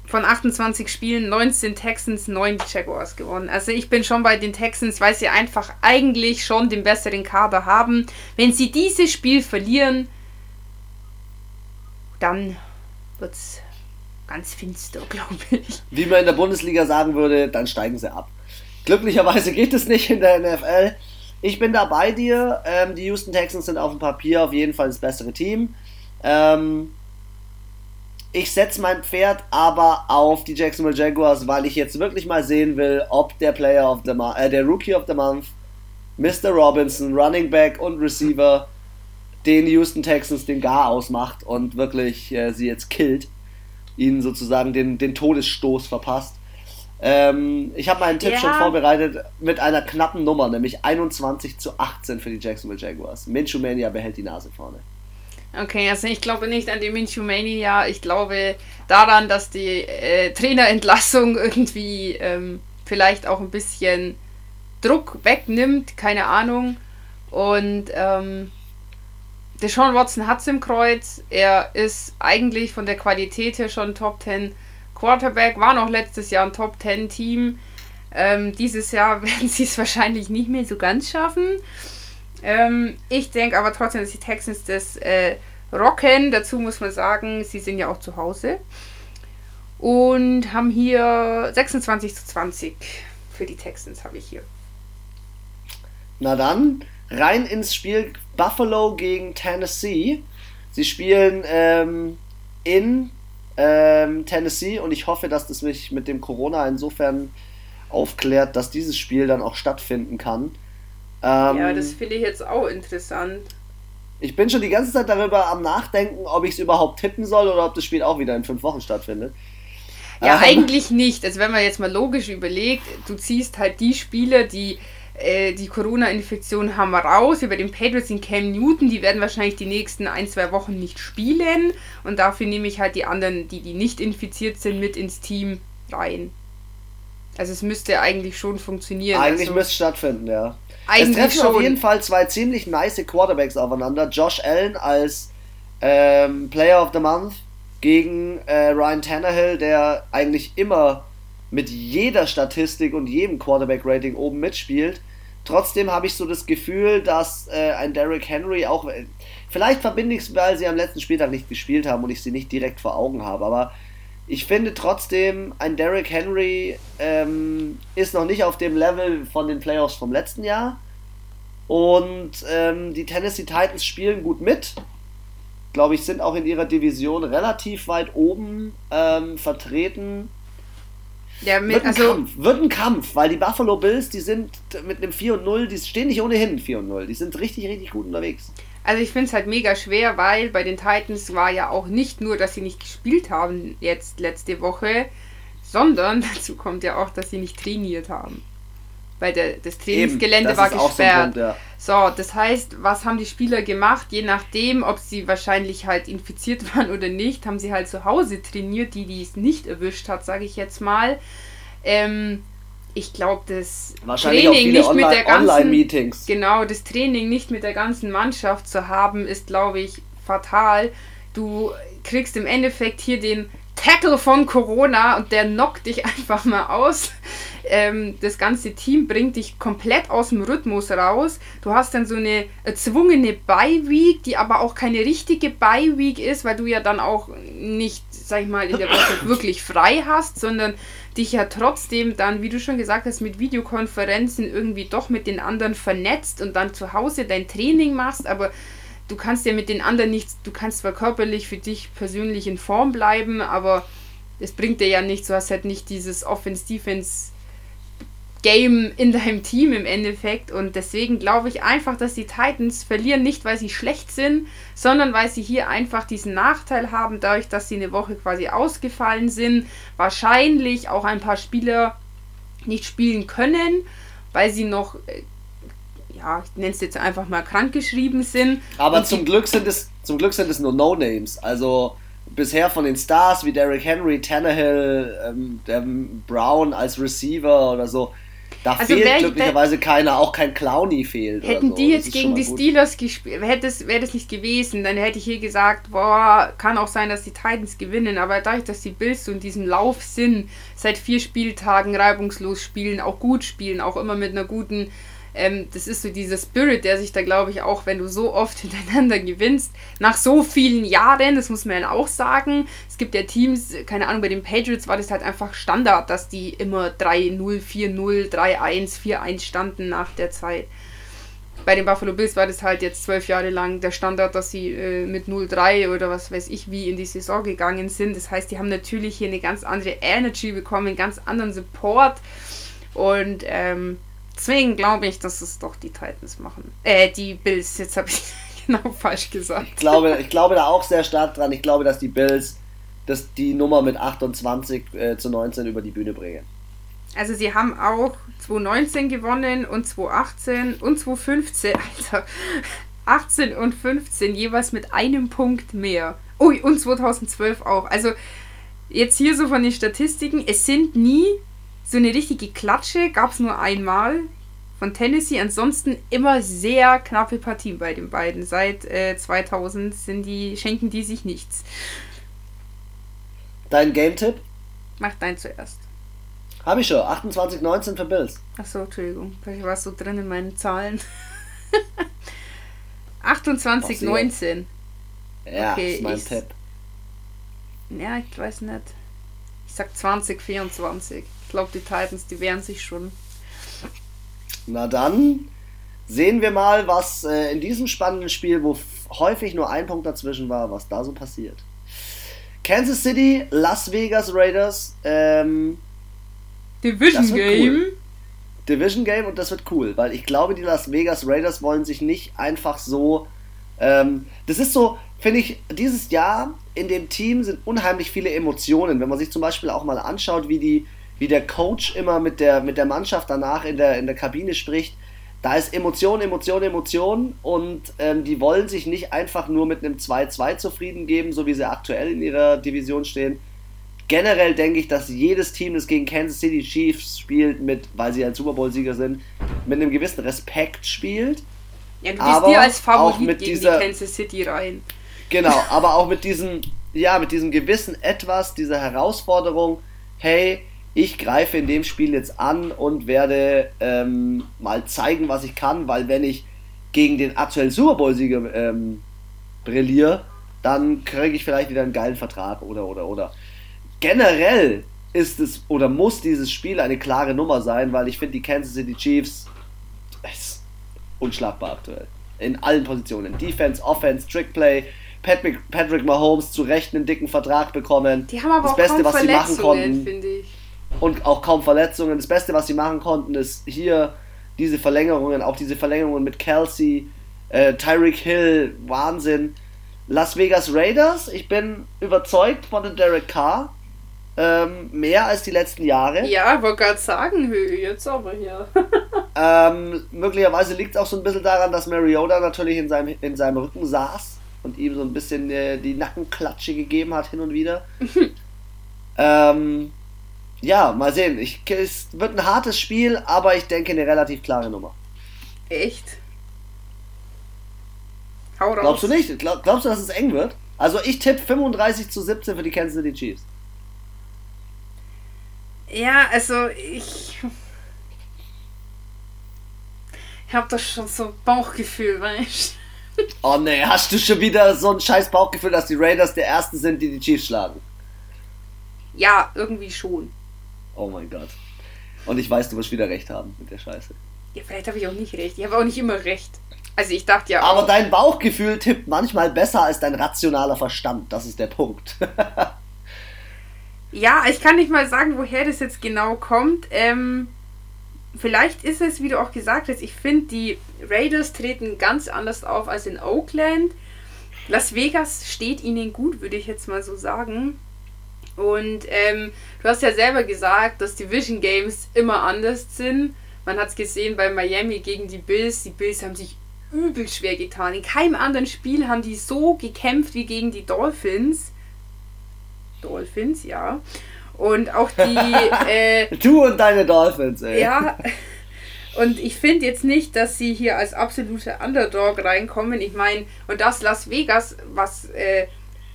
von 28 Spielen 19 Texans, 9 Jaguars gewonnen. Also ich bin schon bei den Texans, weil sie einfach eigentlich schon den besseren Kader haben. Wenn sie dieses Spiel verlieren, dann wird es ganz finster, glaube ich. Wie man in der Bundesliga sagen würde, dann steigen sie ab. Glücklicherweise geht es nicht in der NFL. Ich bin da bei dir. Ähm, die Houston Texans sind auf dem Papier auf jeden Fall das bessere Team. Ähm, ich setze mein Pferd aber auf die Jacksonville Jaguars, weil ich jetzt wirklich mal sehen will, ob der Player of the äh, der Rookie of the Month, Mr. Robinson, Running Back und Receiver, den Houston Texans den Gar ausmacht und wirklich äh, sie jetzt killt, ihnen sozusagen den, den Todesstoß verpasst. Ähm, ich habe meinen Tipp ja. schon vorbereitet mit einer knappen Nummer, nämlich 21 zu 18 für die Jacksonville Jaguars. Minshew Mania behält die Nase vorne. Okay, also ich glaube nicht an die Minchumania. Ich glaube daran, dass die äh, Trainerentlassung irgendwie ähm, vielleicht auch ein bisschen Druck wegnimmt, keine Ahnung. Und ähm, Deshaun Watson hat es im Kreuz. Er ist eigentlich von der Qualität her schon Top 10 Quarterback, war noch letztes Jahr ein Top 10 Team. Ähm, dieses Jahr werden sie es wahrscheinlich nicht mehr so ganz schaffen. Ähm, ich denke aber trotzdem, dass die Texans das äh, rocken. Dazu muss man sagen, sie sind ja auch zu Hause. Und haben hier 26 zu 20 für die Texans, habe ich hier. Na dann, rein ins Spiel Buffalo gegen Tennessee. Sie spielen ähm, in ähm, Tennessee und ich hoffe, dass das mich mit dem Corona insofern aufklärt, dass dieses Spiel dann auch stattfinden kann. Ähm, ja, das finde ich jetzt auch interessant. Ich bin schon die ganze Zeit darüber am Nachdenken, ob ich es überhaupt tippen soll oder ob das Spiel auch wieder in fünf Wochen stattfindet. Ja, ähm, eigentlich nicht. Also wenn man jetzt mal logisch überlegt, du ziehst halt die Spieler, die äh, die Corona-Infektion haben, raus. Über den Patriots in Cam Newton, die werden wahrscheinlich die nächsten ein, zwei Wochen nicht spielen. Und dafür nehme ich halt die anderen, die, die nicht infiziert sind, mit ins Team rein. Also es müsste eigentlich schon funktionieren. Eigentlich also, müsste es stattfinden, ja. Eigentlich es treffen schon. auf jeden Fall zwei ziemlich nice Quarterbacks aufeinander. Josh Allen als ähm, Player of the Month gegen äh, Ryan Tannehill, der eigentlich immer mit jeder Statistik und jedem Quarterback-Rating oben mitspielt. Trotzdem habe ich so das Gefühl, dass äh, ein Derrick Henry auch. Vielleicht verbinde ich es, weil sie am letzten Spieltag nicht gespielt haben und ich sie nicht direkt vor Augen habe, aber ich finde trotzdem, ein Derrick Henry ähm, ist noch nicht auf dem Level von den Playoffs vom letzten Jahr. Und ähm, die Tennessee Titans spielen gut mit. Glaube ich, sind auch in ihrer Division relativ weit oben ähm, vertreten. Ja, mit, wird, ein also, Kampf, wird ein Kampf, weil die Buffalo Bills, die sind mit einem 4 und 0, die stehen nicht ohnehin 4 und 0. Die sind richtig, richtig gut unterwegs. Also ich finde es halt mega schwer, weil bei den Titans war ja auch nicht nur, dass sie nicht gespielt haben jetzt letzte Woche, sondern dazu kommt ja auch, dass sie nicht trainiert haben. Weil der, das Trainingsgelände Eben, das war gesperrt. So, Punkt, ja. so, das heißt, was haben die Spieler gemacht? Je nachdem, ob sie wahrscheinlich halt infiziert waren oder nicht, haben sie halt zu Hause trainiert, die, die es nicht erwischt hat, sage ich jetzt mal. Ähm, ich glaube, das Training nicht Online, mit der ganzen genau das Training nicht mit der ganzen Mannschaft zu haben, ist glaube ich fatal. Du kriegst im Endeffekt hier den Tackle von Corona und der knockt dich einfach mal aus. Ähm, das ganze Team bringt dich komplett aus dem Rhythmus raus. Du hast dann so eine erzwungene Bye-Week, die aber auch keine richtige Bye-Week ist, weil du ja dann auch nicht, sag ich mal, in der Woche wirklich frei hast, sondern dich ja trotzdem dann, wie du schon gesagt hast, mit Videokonferenzen irgendwie doch mit den anderen vernetzt und dann zu Hause dein Training machst, aber du kannst ja mit den anderen nichts, du kannst zwar körperlich für dich persönlich in Form bleiben, aber es bringt dir ja nichts, du hast halt nicht dieses Offense-Defense- Game in deinem Team im Endeffekt. Und deswegen glaube ich einfach, dass die Titans verlieren nicht, weil sie schlecht sind, sondern weil sie hier einfach diesen Nachteil haben, dadurch, dass sie eine Woche quasi ausgefallen sind. Wahrscheinlich auch ein paar Spieler nicht spielen können, weil sie noch, äh, ja, ich nenne es jetzt einfach mal krankgeschrieben sind. Aber zum Glück sind es, zum Glück sind es nur No-Names. Also bisher von den Stars wie Derrick Henry, Tannehill, ähm, der Brown als Receiver oder so, da also fehlt glücklicherweise keiner, auch kein Clowny fehlt. Hätten so. die jetzt gegen die Steelers gespielt, wäre das nicht gewesen, dann hätte ich hier gesagt, boah, kann auch sein, dass die Titans gewinnen, aber dadurch, dass die Bills so in diesem Lauf sind, seit vier Spieltagen reibungslos spielen, auch gut spielen, auch immer mit einer guten ähm, das ist so dieser Spirit, der sich da, glaube ich, auch, wenn du so oft hintereinander gewinnst, nach so vielen Jahren, das muss man ja auch sagen. Es gibt ja Teams, keine Ahnung, bei den Patriots war das halt einfach Standard, dass die immer 3-0, 4-0, 3-1, 4-1 standen nach der Zeit. Bei den Buffalo Bills war das halt jetzt zwölf Jahre lang der Standard, dass sie äh, mit 0-3 oder was weiß ich wie in die Saison gegangen sind. Das heißt, die haben natürlich hier eine ganz andere Energy bekommen, einen ganz anderen Support und ähm, Deswegen glaube ich, dass es doch die Titans machen. Äh, die Bills. Jetzt habe ich genau falsch gesagt. Ich glaube, ich glaube da auch sehr stark dran. Ich glaube, dass die Bills dass die Nummer mit 28 äh, zu 19 über die Bühne bringen. Also sie haben auch 2019 gewonnen und 2018 und 2015, Alter. 18 und 15 jeweils mit einem Punkt mehr. Ui, und 2012 auch. Also jetzt hier so von den Statistiken, es sind nie so eine richtige Klatsche gab es nur einmal von Tennessee. Ansonsten immer sehr knappe Partien bei den beiden. Seit äh, 2000 sind die, schenken die sich nichts. Dein Game-Tipp? Mach dein zuerst. Habe ich schon. 28,19 für Bills. Achso, Entschuldigung. Ich war so drin in meinen Zahlen. 28,19. Ja, okay, ist mein ich, Tipp. Ja, ich weiß nicht. Ich sag 2024 glaube, die Titans, die wehren sich schon. Na dann sehen wir mal, was äh, in diesem spannenden Spiel, wo häufig nur ein Punkt dazwischen war, was da so passiert. Kansas City, Las Vegas Raiders. Ähm, Division Game. Cool. Division Game und das wird cool, weil ich glaube, die Las Vegas Raiders wollen sich nicht einfach so. Ähm, das ist so, finde ich, dieses Jahr in dem Team sind unheimlich viele Emotionen. Wenn man sich zum Beispiel auch mal anschaut, wie die wie der Coach immer mit der, mit der Mannschaft danach in der, in der Kabine spricht. Da ist Emotion, Emotion, Emotion und ähm, die wollen sich nicht einfach nur mit einem 2-2 zufrieden geben, so wie sie aktuell in ihrer Division stehen. Generell denke ich, dass jedes Team, das gegen Kansas City Chiefs spielt, mit, weil sie ein Super Bowl-Sieger sind, mit einem gewissen Respekt spielt. Ja, du bist dir als Favorit auch mit gegen dieser, die Kansas City rein. Genau, aber auch mit diesem, ja, mit diesem gewissen Etwas, dieser Herausforderung, hey, ich greife in dem Spiel jetzt an und werde ähm, mal zeigen, was ich kann, weil wenn ich gegen den aktuellen Super Bowl-Sieger ähm, brilliere, dann kriege ich vielleicht wieder einen geilen Vertrag oder oder oder. Generell ist es oder muss dieses Spiel eine klare Nummer sein, weil ich finde die Kansas City Chiefs ist unschlagbar aktuell. In allen Positionen. Defense, Offense, Trickplay, Patrick, Patrick Mahomes zu Recht einen dicken Vertrag bekommen. Die haben aber das auch Beste, was sie machen konnten. finde ich und auch kaum Verletzungen. Das Beste, was sie machen konnten, ist hier diese Verlängerungen, auch diese Verlängerungen mit Kelsey, äh, Tyreek Hill, Wahnsinn. Las Vegas Raiders, ich bin überzeugt von dem Derek Carr. Ähm, mehr als die letzten Jahre. Ja, ich wollte gerade sagen, jetzt aber hier. ähm, möglicherweise liegt es auch so ein bisschen daran, dass Mariota natürlich in seinem, in seinem Rücken saß und ihm so ein bisschen äh, die Nackenklatsche gegeben hat hin und wieder. ähm, ja, mal sehen. Ich, es wird ein hartes Spiel, aber ich denke eine relativ klare Nummer. Echt? Hau raus. Glaubst du nicht? Glaub, glaubst du, dass es eng wird? Also ich tippe 35 zu 17 für die Kansas City Chiefs. Ja, also ich. Ich habe das schon so Bauchgefühl, weißt Oh ne, hast du schon wieder so ein scheiß Bauchgefühl, dass die Raiders der Ersten sind, die die Chiefs schlagen? Ja, irgendwie schon. Oh mein Gott. Und ich weiß, du wirst wieder recht haben mit der Scheiße. Ja, vielleicht habe ich auch nicht recht. Ich habe auch nicht immer recht. Also ich dachte ja auch. Aber dein Bauchgefühl tippt manchmal besser als dein rationaler Verstand. Das ist der Punkt. ja, ich kann nicht mal sagen, woher das jetzt genau kommt. Ähm, vielleicht ist es, wie du auch gesagt hast, ich finde, die Raiders treten ganz anders auf als in Oakland. Las Vegas steht ihnen gut, würde ich jetzt mal so sagen. Und ähm, du hast ja selber gesagt, dass die Vision Games immer anders sind. Man hat es gesehen bei Miami gegen die Bills. Die Bills haben sich übel schwer getan. In keinem anderen Spiel haben die so gekämpft wie gegen die Dolphins. Dolphins, ja. Und auch die. Äh, du und deine Dolphins, ey. Ja. Und ich finde jetzt nicht, dass sie hier als absolute Underdog reinkommen. Ich meine, und das Las Vegas, was äh,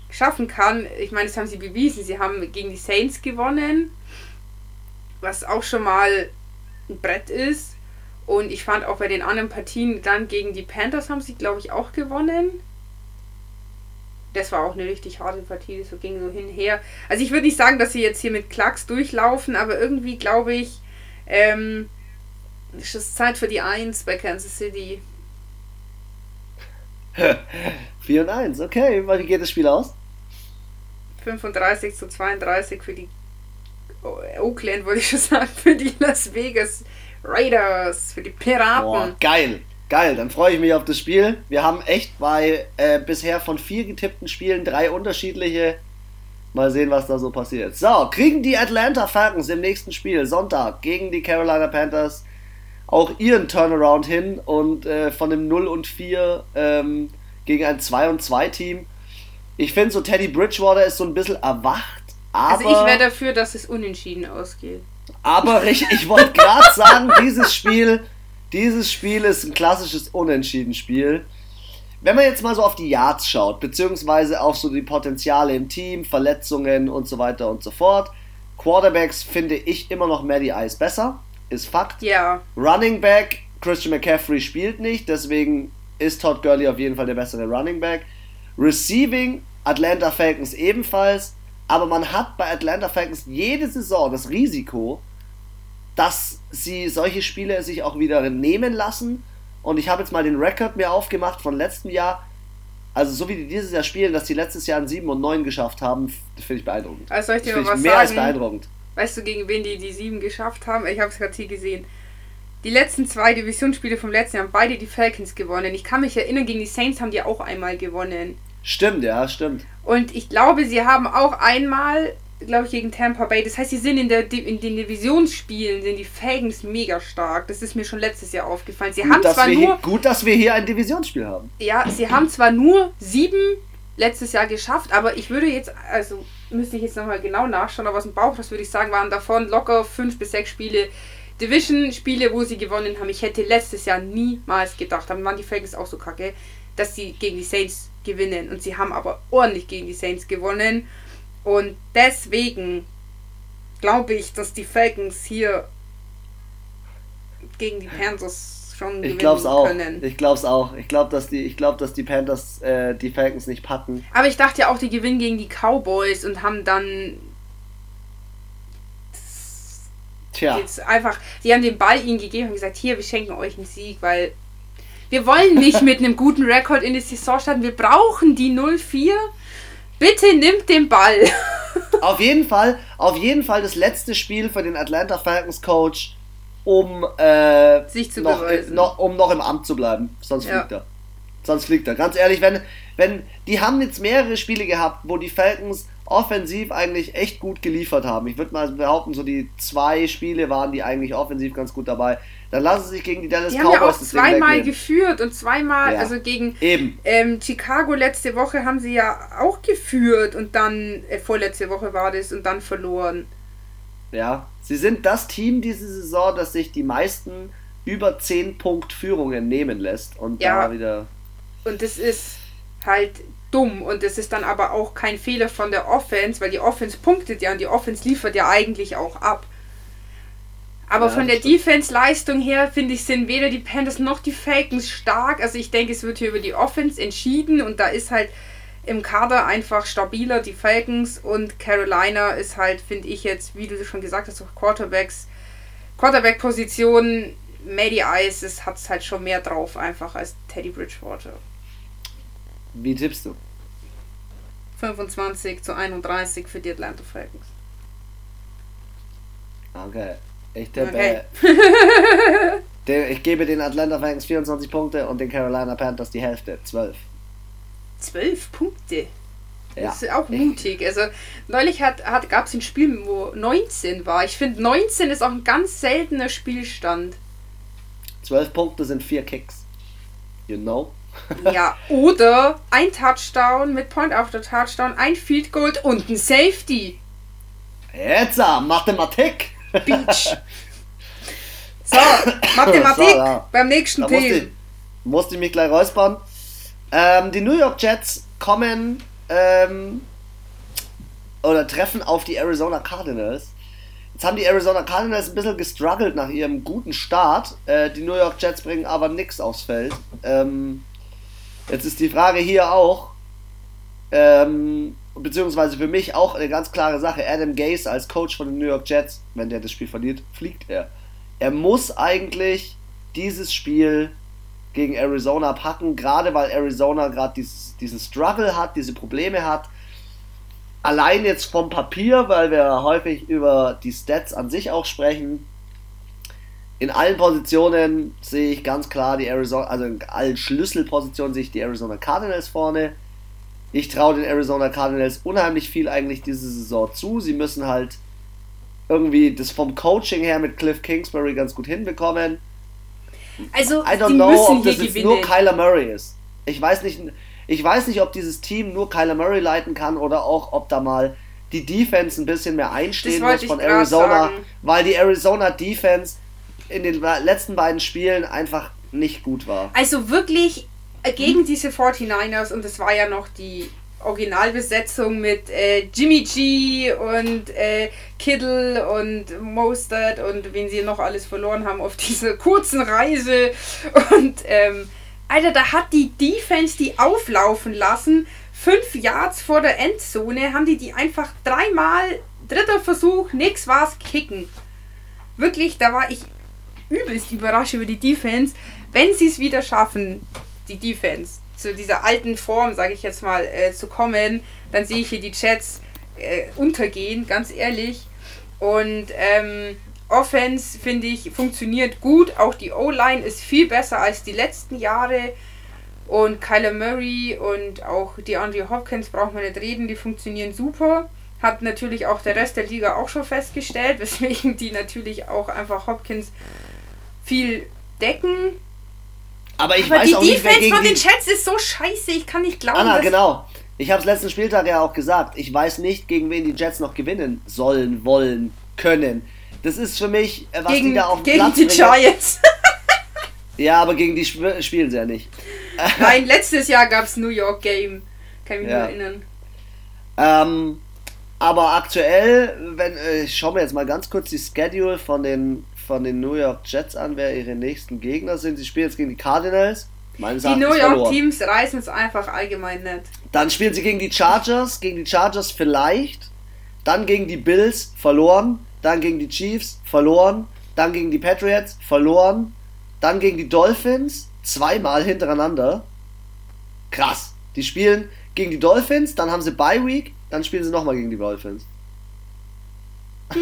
schaffen kann, ich meine, das haben sie bewiesen. Sie haben gegen die Saints gewonnen, was auch schon mal ein Brett ist. Und ich fand auch bei den anderen Partien dann gegen die Panthers haben sie, glaube ich, auch gewonnen. Das war auch eine richtig harte Partie, so ging so hinher. Also ich würde nicht sagen, dass sie jetzt hier mit Klacks durchlaufen, aber irgendwie glaube ich, ähm, ist es Zeit für die 1 bei Kansas City. 4 und 1, okay. Wie geht das Spiel aus? 35 zu 32 für die Oakland, wollte ich schon sagen, für die Las Vegas Raiders, für die Piraten. Boah, geil, geil, dann freue ich mich auf das Spiel. Wir haben echt bei äh, bisher von vier getippten Spielen drei unterschiedliche. Mal sehen, was da so passiert. So, kriegen die Atlanta Falcons im nächsten Spiel, Sonntag, gegen die Carolina Panthers auch ihren Turnaround hin und äh, von dem 0 und 4 ähm, gegen ein 2 und 2 Team. Ich finde so, Teddy Bridgewater ist so ein bisschen erwacht, aber. Also ich wäre dafür, dass es unentschieden ausgeht. Aber ich, ich wollte gerade sagen, dieses Spiel, dieses Spiel ist ein klassisches Unentschieden-Spiel. Wenn man jetzt mal so auf die Yards schaut, beziehungsweise auf so die Potenziale im Team, Verletzungen und so weiter und so fort, Quarterbacks finde ich immer noch Maddie Ice besser, ist Fakt. Ja. Running Back, Christian McCaffrey spielt nicht, deswegen ist Todd Gurley auf jeden Fall der bessere Running Back. Receiving, Atlanta Falcons ebenfalls. Aber man hat bei Atlanta Falcons jede Saison das Risiko, dass sie solche Spiele sich auch wieder nehmen lassen. Und ich habe jetzt mal den Rekord mir aufgemacht von letztem Jahr. Also so wie die dieses Jahr spielen, dass die letztes Jahr ein 7 und 9 geschafft haben, finde ich beeindruckend. Also soll ich dir mal was mehr sagen? als beeindruckend. Weißt du, gegen wen die die 7 geschafft haben? Ich habe es gerade hier gesehen. Die letzten zwei Divisionsspiele vom letzten Jahr haben beide die Falcons gewonnen. Ich kann mich erinnern, gegen die Saints haben die auch einmal gewonnen. Stimmt, ja, stimmt. Und ich glaube, sie haben auch einmal, glaube ich, gegen Tampa Bay. Das heißt, sie sind in, der, in den Divisionsspielen, sind die Falcons mega stark. Das ist mir schon letztes Jahr aufgefallen. Sie gut, haben zwar nur. Hier, gut, dass wir hier ein Divisionsspiel haben. Ja, sie haben zwar nur sieben letztes Jahr geschafft, aber ich würde jetzt, also müsste ich jetzt nochmal genau nachschauen, aber aus dem Bauch, das würde ich sagen, waren davon locker fünf bis sechs Spiele. Division-Spiele, wo sie gewonnen haben. Ich hätte letztes Jahr niemals gedacht, dann waren die Falcons auch so kacke, dass sie gegen die Saints gewinnen. Und sie haben aber ordentlich gegen die Saints gewonnen. Und deswegen glaube ich, dass die Falcons hier gegen die Panthers schon ich gewinnen auch. können. Ich glaube es auch. Ich glaube, dass die, ich glaube, dass die Panthers äh, die Falcons nicht packen. Aber ich dachte ja auch, die gewinnen gegen die Cowboys und haben dann Tja. Jetzt einfach, sie haben den Ball ihnen gegeben und gesagt, hier, wir schenken euch einen Sieg, weil wir wollen nicht mit einem guten Rekord in die Saison starten. Wir brauchen die 0-4. Bitte nimmt den Ball. auf jeden Fall, auf jeden Fall das letzte Spiel für den Atlanta Falcons Coach, um äh, sich zu noch, beweisen. Noch, um noch im Amt zu bleiben. Sonst ja. fliegt er. Sonst fliegt er. Ganz ehrlich, wenn, wenn die haben jetzt mehrere Spiele gehabt, wo die Falcons offensiv eigentlich echt gut geliefert haben. Ich würde mal behaupten, so die zwei Spiele waren die eigentlich offensiv ganz gut dabei. Dann lassen sie sich gegen die Dallas die Cowboys haben ja auch zweimal geführt und zweimal, ja. also gegen Eben. Ähm, Chicago letzte Woche haben sie ja auch geführt und dann, äh, vorletzte Woche war das und dann verloren. Ja, sie sind das Team diese Saison, das sich die meisten über 10 Punkt Führungen nehmen lässt und ja. da wieder. Und das ist halt dumm und das ist dann aber auch kein Fehler von der Offense, weil die Offense punktet ja und die Offense liefert ja eigentlich auch ab. Aber ja, von der Defense-Leistung her, finde ich, sind weder die Panthers noch die Falcons stark. Also ich denke, es wird hier über die Offense entschieden und da ist halt im Kader einfach stabiler die Falcons und Carolina ist halt, finde ich jetzt, wie du schon gesagt hast, auch Quarterbacks, Quarterback-Position, Maddie Ice hat es halt schon mehr drauf einfach als Teddy Bridgewater. Wie tippst du? 25 zu 31 für die Atlanta Falcons. Okay. Ich tippe. Okay. den, ich gebe den Atlanta Falcons 24 Punkte und den Carolina Panthers die Hälfte, 12. 12 Punkte? Das ja. ist auch mutig. Also neulich hat, hat, gab es ein Spiel, wo 19 war. Ich finde 19 ist auch ein ganz seltener Spielstand. 12 Punkte sind 4 Kicks. You know? ja, oder ein Touchdown mit Point after Touchdown, ein Field Goal und ein Safety. Jetzt, Mathematik! Beach. So, Mathematik so, ja. beim nächsten da Team. Musste, musste ich mich gleich räuspern. Ähm, die New York Jets kommen ähm, oder treffen auf die Arizona Cardinals. Jetzt haben die Arizona Cardinals ein bisschen gestruggelt nach ihrem guten Start. Äh, die New York Jets bringen aber nichts aufs Feld. Ähm, jetzt ist die Frage hier auch, ähm, beziehungsweise für mich auch eine ganz klare Sache. Adam Gase als Coach von den New York Jets, wenn der das Spiel verliert, fliegt er. Er muss eigentlich dieses Spiel gegen Arizona packen, gerade weil Arizona gerade diesen Struggle hat, diese Probleme hat. Allein jetzt vom Papier, weil wir häufig über die Stats an sich auch sprechen. In allen Positionen sehe ich ganz klar die Arizona, also in allen Schlüsselpositionen sehe ich die Arizona Cardinals vorne. Ich traue den Arizona Cardinals unheimlich viel eigentlich diese Saison zu. Sie müssen halt irgendwie das vom Coaching her mit Cliff Kingsbury ganz gut hinbekommen. Also, I don't know, ob das jetzt nur Kyler Murray ist. Ich weiß nicht, ich weiß nicht, ob dieses Team nur Kyler Murray leiten kann oder auch, ob da mal die Defense ein bisschen mehr einstehen muss von Arizona, weil die Arizona Defense in den letzten beiden Spielen einfach nicht gut war. Also wirklich gegen hm? diese 49ers und es war ja noch die Originalbesetzung mit äh, Jimmy G und äh, Kittle und Mostert und wen sie noch alles verloren haben auf dieser kurzen Reise. Und ähm, Alter, da hat die Defense die auflaufen lassen. Fünf Yards vor der Endzone haben die die einfach dreimal, dritter Versuch, nix war's, kicken. Wirklich, da war ich übelst überrascht über die Defense. Wenn sie es wieder schaffen, die Defense, zu dieser alten Form, sage ich jetzt mal, äh, zu kommen, dann sehe ich hier die Chats äh, untergehen, ganz ehrlich. Und ähm, Offense, finde ich, funktioniert gut. Auch die O-Line ist viel besser als die letzten Jahre. Und Kyler Murray und auch die Andre Hopkins braucht man nicht reden, die funktionieren super. Hat natürlich auch der Rest der Liga auch schon festgestellt, weswegen die natürlich auch einfach Hopkins viel decken. Aber ich Aber weiß die auch Defense nicht, wer gegen von den Chats ist so scheiße, ich kann nicht glauben. Anna, genau. Ich habe es letzten Spieltag ja auch gesagt. Ich weiß nicht, gegen wen die Jets noch gewinnen sollen, wollen, können. Das ist für mich, äh, was gegen, die da auf dem gegen Platz die bringen. Giants. ja, aber gegen die sp spielen sie ja nicht. Nein, letztes Jahr gab es New York Game. Kann ich mich ja. nur erinnern. Ähm, aber aktuell, wenn äh, ich schaue mir jetzt mal ganz kurz die Schedule von den von den New York Jets an, wer ihre nächsten Gegner sind. Sie spielen jetzt gegen die Cardinals. Meines die New York. Teams reißen es einfach allgemein nicht. Dann spielen sie gegen die Chargers, gegen die Chargers vielleicht. Dann gegen die Bills verloren. Dann gegen die Chiefs verloren. Dann gegen die Patriots verloren. Dann gegen die Dolphins zweimal hintereinander. Krass. Die spielen gegen die Dolphins, dann haben sie Bye Week, dann spielen sie nochmal gegen die Dolphins.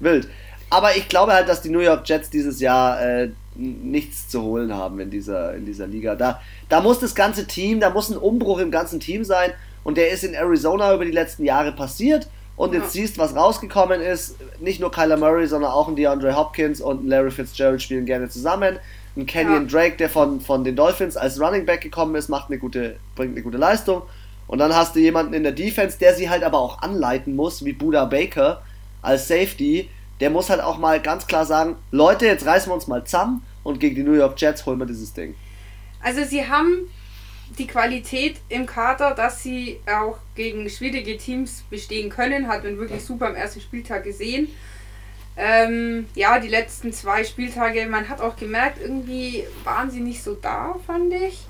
Wild. Aber ich glaube halt, dass die New York Jets dieses Jahr äh, nichts zu holen haben in dieser, in dieser Liga. Da, da muss das ganze Team, da muss ein Umbruch im ganzen Team sein. Und der ist in Arizona über die letzten Jahre passiert. Und jetzt ja. siehst, was rausgekommen ist. Nicht nur Kyler Murray, sondern auch ein DeAndre Hopkins und ein Larry Fitzgerald spielen gerne zusammen. Ein Kenyon ja. Drake, der von, von den Dolphins als Running Back gekommen ist, macht eine gute, bringt eine gute Leistung. Und dann hast du jemanden in der Defense, der sie halt aber auch anleiten muss, wie Buda Baker als Safety, der muss halt auch mal ganz klar sagen, Leute, jetzt reißen wir uns mal zusammen und gegen die New York Jets holen wir dieses Ding. Also sie haben die Qualität im Kader, dass sie auch gegen schwierige Teams bestehen können, hat man wirklich super am ersten Spieltag gesehen. Ähm, ja, die letzten zwei Spieltage, man hat auch gemerkt, irgendwie waren sie nicht so da, fand ich.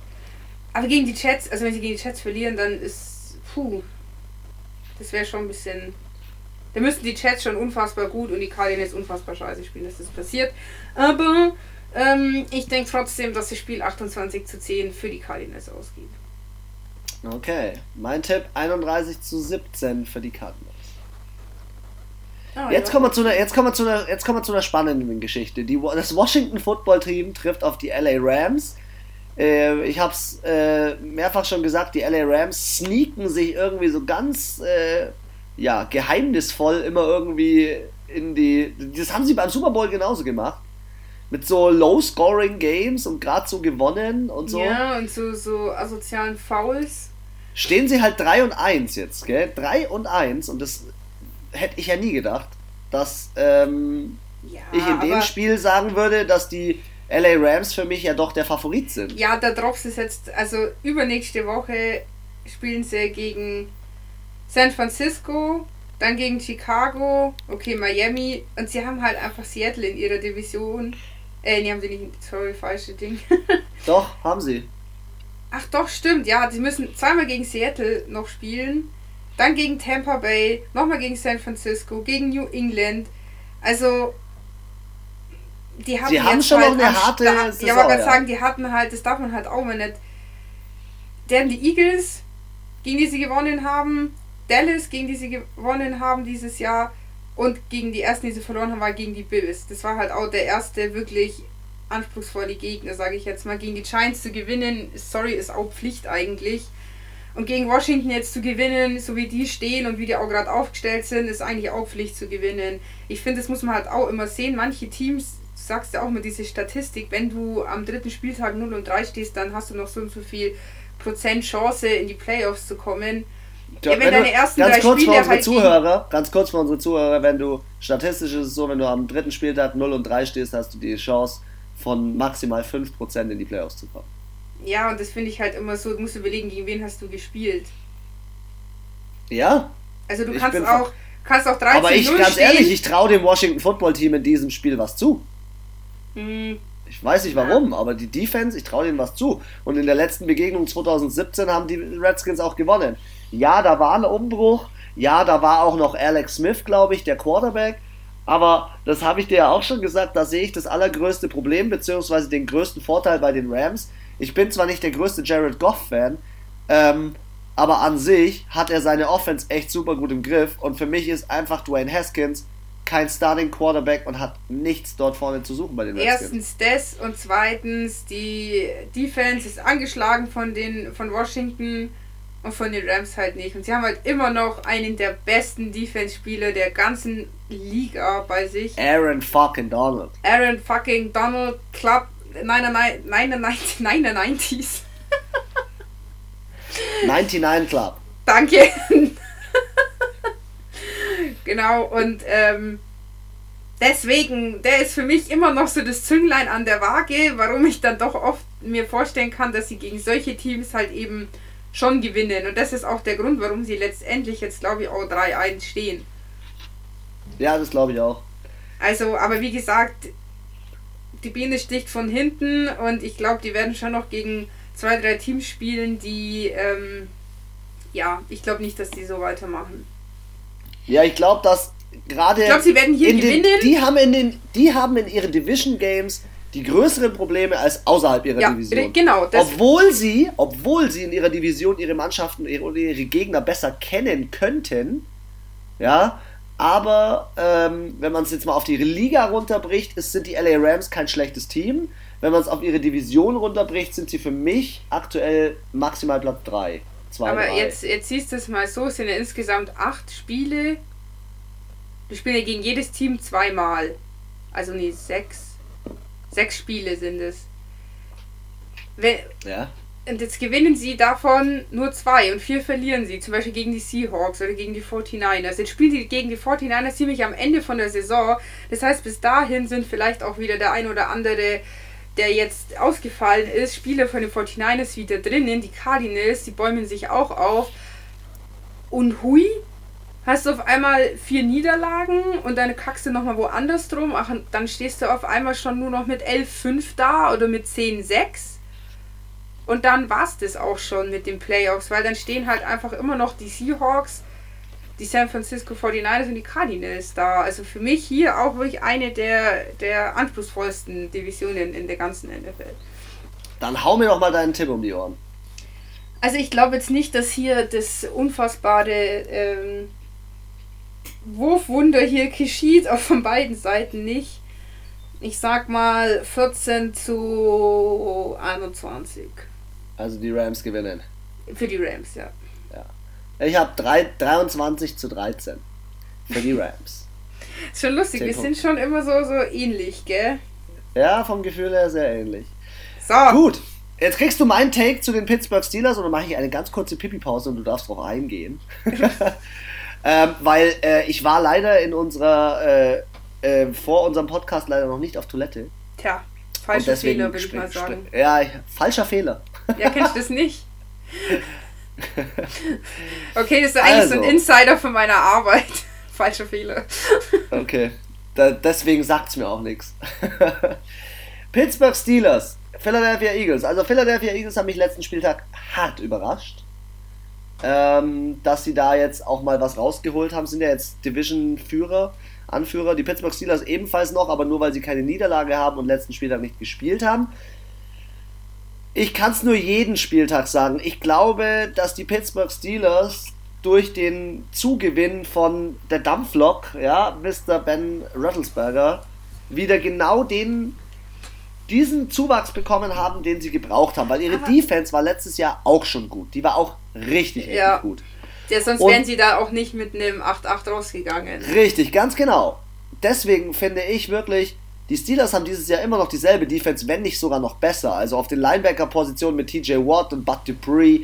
Aber gegen die Chats, also wenn sie gegen die Chats verlieren, dann ist, puh, das wäre schon ein bisschen. Da müssten die Chats schon unfassbar gut und die Cardinals unfassbar scheiße spielen, dass das passiert. Aber ähm, ich denke trotzdem, dass das Spiel 28 zu 10 für die Cardinals ausgeht. Okay, mein Tipp 31 zu 17 für die Cardinals. Ah, Jetzt ja. kommen, wir zu einer, jetzt, kommen wir zu einer, jetzt kommen wir zu einer spannenden Geschichte. Die, das Washington Football Team trifft auf die LA Rams. Äh, ich habe es äh, mehrfach schon gesagt, die LA Rams sneaken sich irgendwie so ganz äh, ja, geheimnisvoll immer irgendwie in die. Das haben sie beim Super Bowl genauso gemacht. Mit so Low-Scoring-Games und gerade so gewonnen und so. Ja, und so, so asozialen Fouls. Stehen sie halt 3 und 1 jetzt, gell? 3 und 1 und das hätte ich ja nie gedacht, dass ähm, Ja, ich in dem Spiel sagen würde, dass die LA Rams für mich ja doch der Favorit sind. Ja, der Drops ist jetzt, also übernächste Woche spielen sie gegen San Francisco, dann gegen Chicago, okay, Miami und sie haben halt einfach Seattle in ihrer Division. Äh, nee, haben sie nicht, sorry, falsche Ding. Doch, haben sie. Ach doch, stimmt, ja, sie müssen zweimal gegen Seattle noch spielen, dann gegen Tampa Bay, nochmal gegen San Francisco, gegen New England. Also, die hatten Sie haben schon halt noch eine harte Sta- Ja, Saison, aber gerade ja. sagen, die hatten halt, das darf man halt auch mal nicht. Denn die Eagles, gegen die sie gewonnen haben, Dallas, gegen die sie gewonnen haben dieses Jahr und gegen die ersten, die sie verloren haben, war gegen die Bills. Das war halt auch der erste wirklich anspruchsvolle Gegner, sage ich jetzt mal. Gegen die Giants zu gewinnen, sorry, ist auch Pflicht eigentlich. Und gegen Washington jetzt zu gewinnen, so wie die stehen und wie die auch gerade aufgestellt sind, ist eigentlich auch Pflicht zu gewinnen. Ich finde, das muss man halt auch immer sehen. Manche Teams, du sagst ja auch mal diese Statistik, wenn du am dritten Spieltag 0 und 3 stehst, dann hast du noch so und so viel Prozent Chance, in die Playoffs zu kommen. Ja, wenn Wenn deine du- ersten ganz drei kurz für Spiele unsere halt Zuhörer, ganz kurz für unsere Zuhörer, wenn du, statistisch ist es so, wenn du am dritten Spieltag 0 und 3 stehst, hast du die Chance von maximal 5% in die Playoffs zu kommen. Ja, und das finde ich halt immer so, du musst überlegen, gegen wen hast du gespielt. Ja, Also du kannst auch, kannst auch 13 aber ich, 0 ganz stehen. ehrlich, ich traue dem Washington Football Team in diesem Spiel was zu. Hm, Ich weiß nicht warum, aber die Defense, ich traue denen was zu. Und in der letzten Begegnung 2017 haben die Redskins auch gewonnen. Ja, da war ein Umbruch. Ja, da war auch noch Alex Smith, glaube ich, der Quarterback. Aber das habe ich dir ja auch schon gesagt, da sehe ich das allergrößte Problem, beziehungsweise den größten Vorteil bei den Rams. Ich bin zwar nicht der größte Jared Goff-Fan, ähm, aber an sich hat er seine Offense echt super gut im Griff. Und für mich ist einfach Dwayne Haskins kein Starting Quarterback und hat nichts dort vorne zu suchen bei den Redskins. Erstens das und zweitens die Defense ist angeschlagen von den von Washington und von den Rams halt nicht. Und sie haben halt immer noch einen der besten Defense-Spieler der ganzen Liga bei sich. Aaron fucking Donald. Aaron fucking Donald Club 99 90s. 99 Club. Danke. genau, und ähm, deswegen, der ist für mich immer noch so das Zünglein an der Waage, warum ich dann doch oft mir vorstellen kann, dass sie gegen solche Teams halt eben schon gewinnen. Und das ist auch der Grund, warum sie letztendlich jetzt, glaube ich, auch 3-1 stehen. Ja, das glaube ich auch. Also, aber wie gesagt, die Biene sticht von hinten und ich glaube, die werden schon noch gegen zwei, drei Teams spielen, die, ähm, ja, ich glaube nicht, dass die so weitermachen. Ja, ich glaube, dass gerade Ich glaube, sie werden hier in den, gewinnen. die haben in den die haben in ihren Division Games die größeren Probleme als außerhalb ihrer ja, Division. genau. Obwohl sie, obwohl sie in ihrer Division ihre Mannschaften ihre, oder ihre Gegner besser kennen könnten, ja, aber ähm, wenn man es jetzt mal auf die Liga runterbricht, ist, sind die LA Rams kein schlechtes Team. Wenn man es auf ihre Division runterbricht, sind sie für mich aktuell maximal Platz 3. 2, aber 3. jetzt, jetzt siehst du es mal so, es sind ja insgesamt acht Spiele. Wir spielen ja gegen jedes Team zweimal. Also nee, sechs. Sechs Spiele sind es. Wenn, Ja. Und jetzt gewinnen sie davon nur zwei und vier verlieren sie, zum Beispiel gegen die Seahawks oder gegen die 49ers. Jetzt spielen sie gegen die 49ers ziemlich am Ende von der Saison. Das heißt, bis dahin sind vielleicht auch wieder der ein oder andere, der jetzt ausgefallen ist, Spieler von den 49ers wieder drinnen. Die Cardinals, die bäumen sich auch auf. Und Hui hast du auf einmal vier Niederlagen und dann kackst du nochmal woanders drum. Ach, dann stehst du auf einmal schon nur noch mit 11-5 da oder mit 10-6. Und dann war es das auch schon mit den Playoffs, weil dann stehen halt einfach immer noch die Seahawks, die San Francisco 49ers und die Cardinals da. Also für mich hier auch wirklich eine der, der anspruchsvollsten Divisionen in der ganzen NFL. Dann hau mir doch mal deinen Tipp um die Ohren. Also ich glaube jetzt nicht, dass hier das unfassbare ähm, Wurfwunder hier geschieht, auch von beiden Seiten nicht. Ich sag mal 14 zu 21. Also die Rams gewinnen. Für die Rams, ja. ja. Ich habe 23 zu 13. Für die Rams. Ist schon lustig, wir sind schon immer so, so ähnlich, gell? Ja, vom Gefühl her sehr ähnlich. So. Gut, jetzt kriegst du meinen Take zu den Pittsburgh Steelers und dann mache ich eine ganz kurze Pipi-Pause und du darfst drauf eingehen. ähm, weil äh, ich war leider in unserer, äh, äh, vor unserem Podcast leider noch nicht auf Toilette. Tja, falscher Fehler, würde ich mal sagen. Ja, falscher Fehler. Ja, kennst du das nicht? Okay, das ist eigentlich also. so ein also. Insider von meiner Arbeit. Falscher Fehler. Okay, da, deswegen sagt es mir auch nichts. Pittsburgh Steelers Philadelphia Eagles. Also Philadelphia Eagles haben mich letzten Spieltag hart überrascht. Ähm, dass sie da jetzt auch mal was rausgeholt haben, sind ja jetzt Division-Führer, Anführer. Die Pittsburgh Steelers ebenfalls noch, aber nur weil sie keine Niederlage haben und letzten Spieltag nicht gespielt haben. Ich kann es nur jeden Spieltag sagen. Ich glaube, dass die Pittsburgh Steelers durch den Zugewinn von der Dampflok, ja, Mr. Ben Rattlesberger, wieder genau den diesen Zuwachs bekommen haben, den sie gebraucht haben. Weil ihre Aber Defense war letztes Jahr auch schon gut. Die war auch richtig, richtig ja. gut. Ja, sonst Und wären sie da auch nicht mit einem 8-8 rausgegangen. Richtig, ganz genau. Deswegen finde ich wirklich, die Steelers haben dieses Jahr immer noch dieselbe Defense, wenn nicht sogar noch besser. Also auf den Linebacker-Positionen mit TJ Watt und Bud Dupree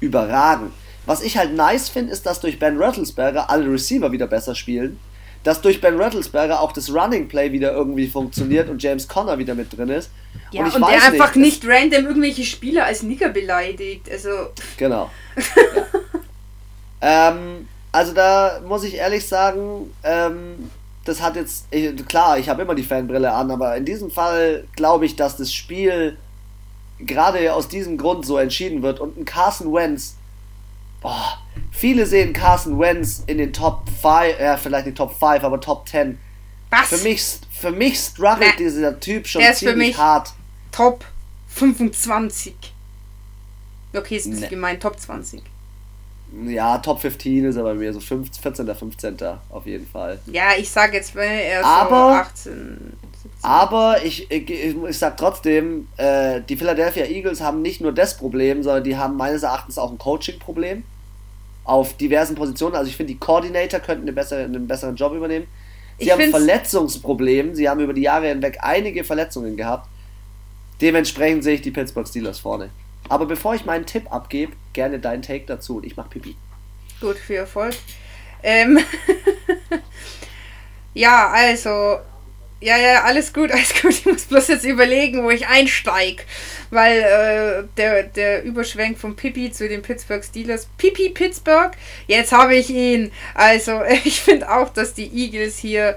überragen. Was ich halt nice finde, ist, dass durch Ben Rattlesberger alle Receiver wieder besser spielen dass durch Ben Rattlesberger auch das Running Play wieder irgendwie funktioniert und James Conner wieder mit drin ist. Ja, und, und der einfach nicht, nicht random irgendwelche Spieler als Nigger beleidigt. Also. Genau. ja. ähm, also da muss ich ehrlich sagen, ähm, das hat jetzt, klar, ich habe immer die Fanbrille an, aber in diesem Fall glaube ich, dass das Spiel gerade aus diesem Grund so entschieden wird und ein Carson Wentz boah, viele sehen Carson Wentz in den Top 5, ja, vielleicht nicht Top 5, aber Top 10. Was? Für mich, für mich struggelt Na, dieser Typ schon ziemlich hart. Top 25. Okay, ist nee. gemeint, Top 20. Ja, Top 15 ist er bei mir, so 15, 14., 15. auf jeden Fall. Ja, ich sag jetzt, wenn er aber, so 18. 17. Aber ich, ich, ich sag trotzdem, äh, die Philadelphia Eagles haben nicht nur das Problem, sondern die haben meines Erachtens auch ein Coaching-Problem auf diversen Positionen. Also ich finde, die Coordinator könnten eine bessere, einen besseren Job übernehmen. Sie ich haben ein Verletzungsproblem. Sie haben über die Jahre hinweg einige Verletzungen gehabt. Dementsprechend sehe ich die Pittsburgh Steelers vorne. Aber bevor ich meinen Tipp abgebe, gerne deinen Take dazu und ich mache Pipi. Gut, viel Erfolg. Ähm ja, also ja, ja, alles gut, alles gut. Ich muss bloß jetzt überlegen, wo ich einsteige. Weil äh, der, der Überschwenk von Pippi zu den Pittsburgh Steelers. Pippi Pittsburgh, jetzt habe ich ihn. Also, ich finde auch, dass die Eagles hier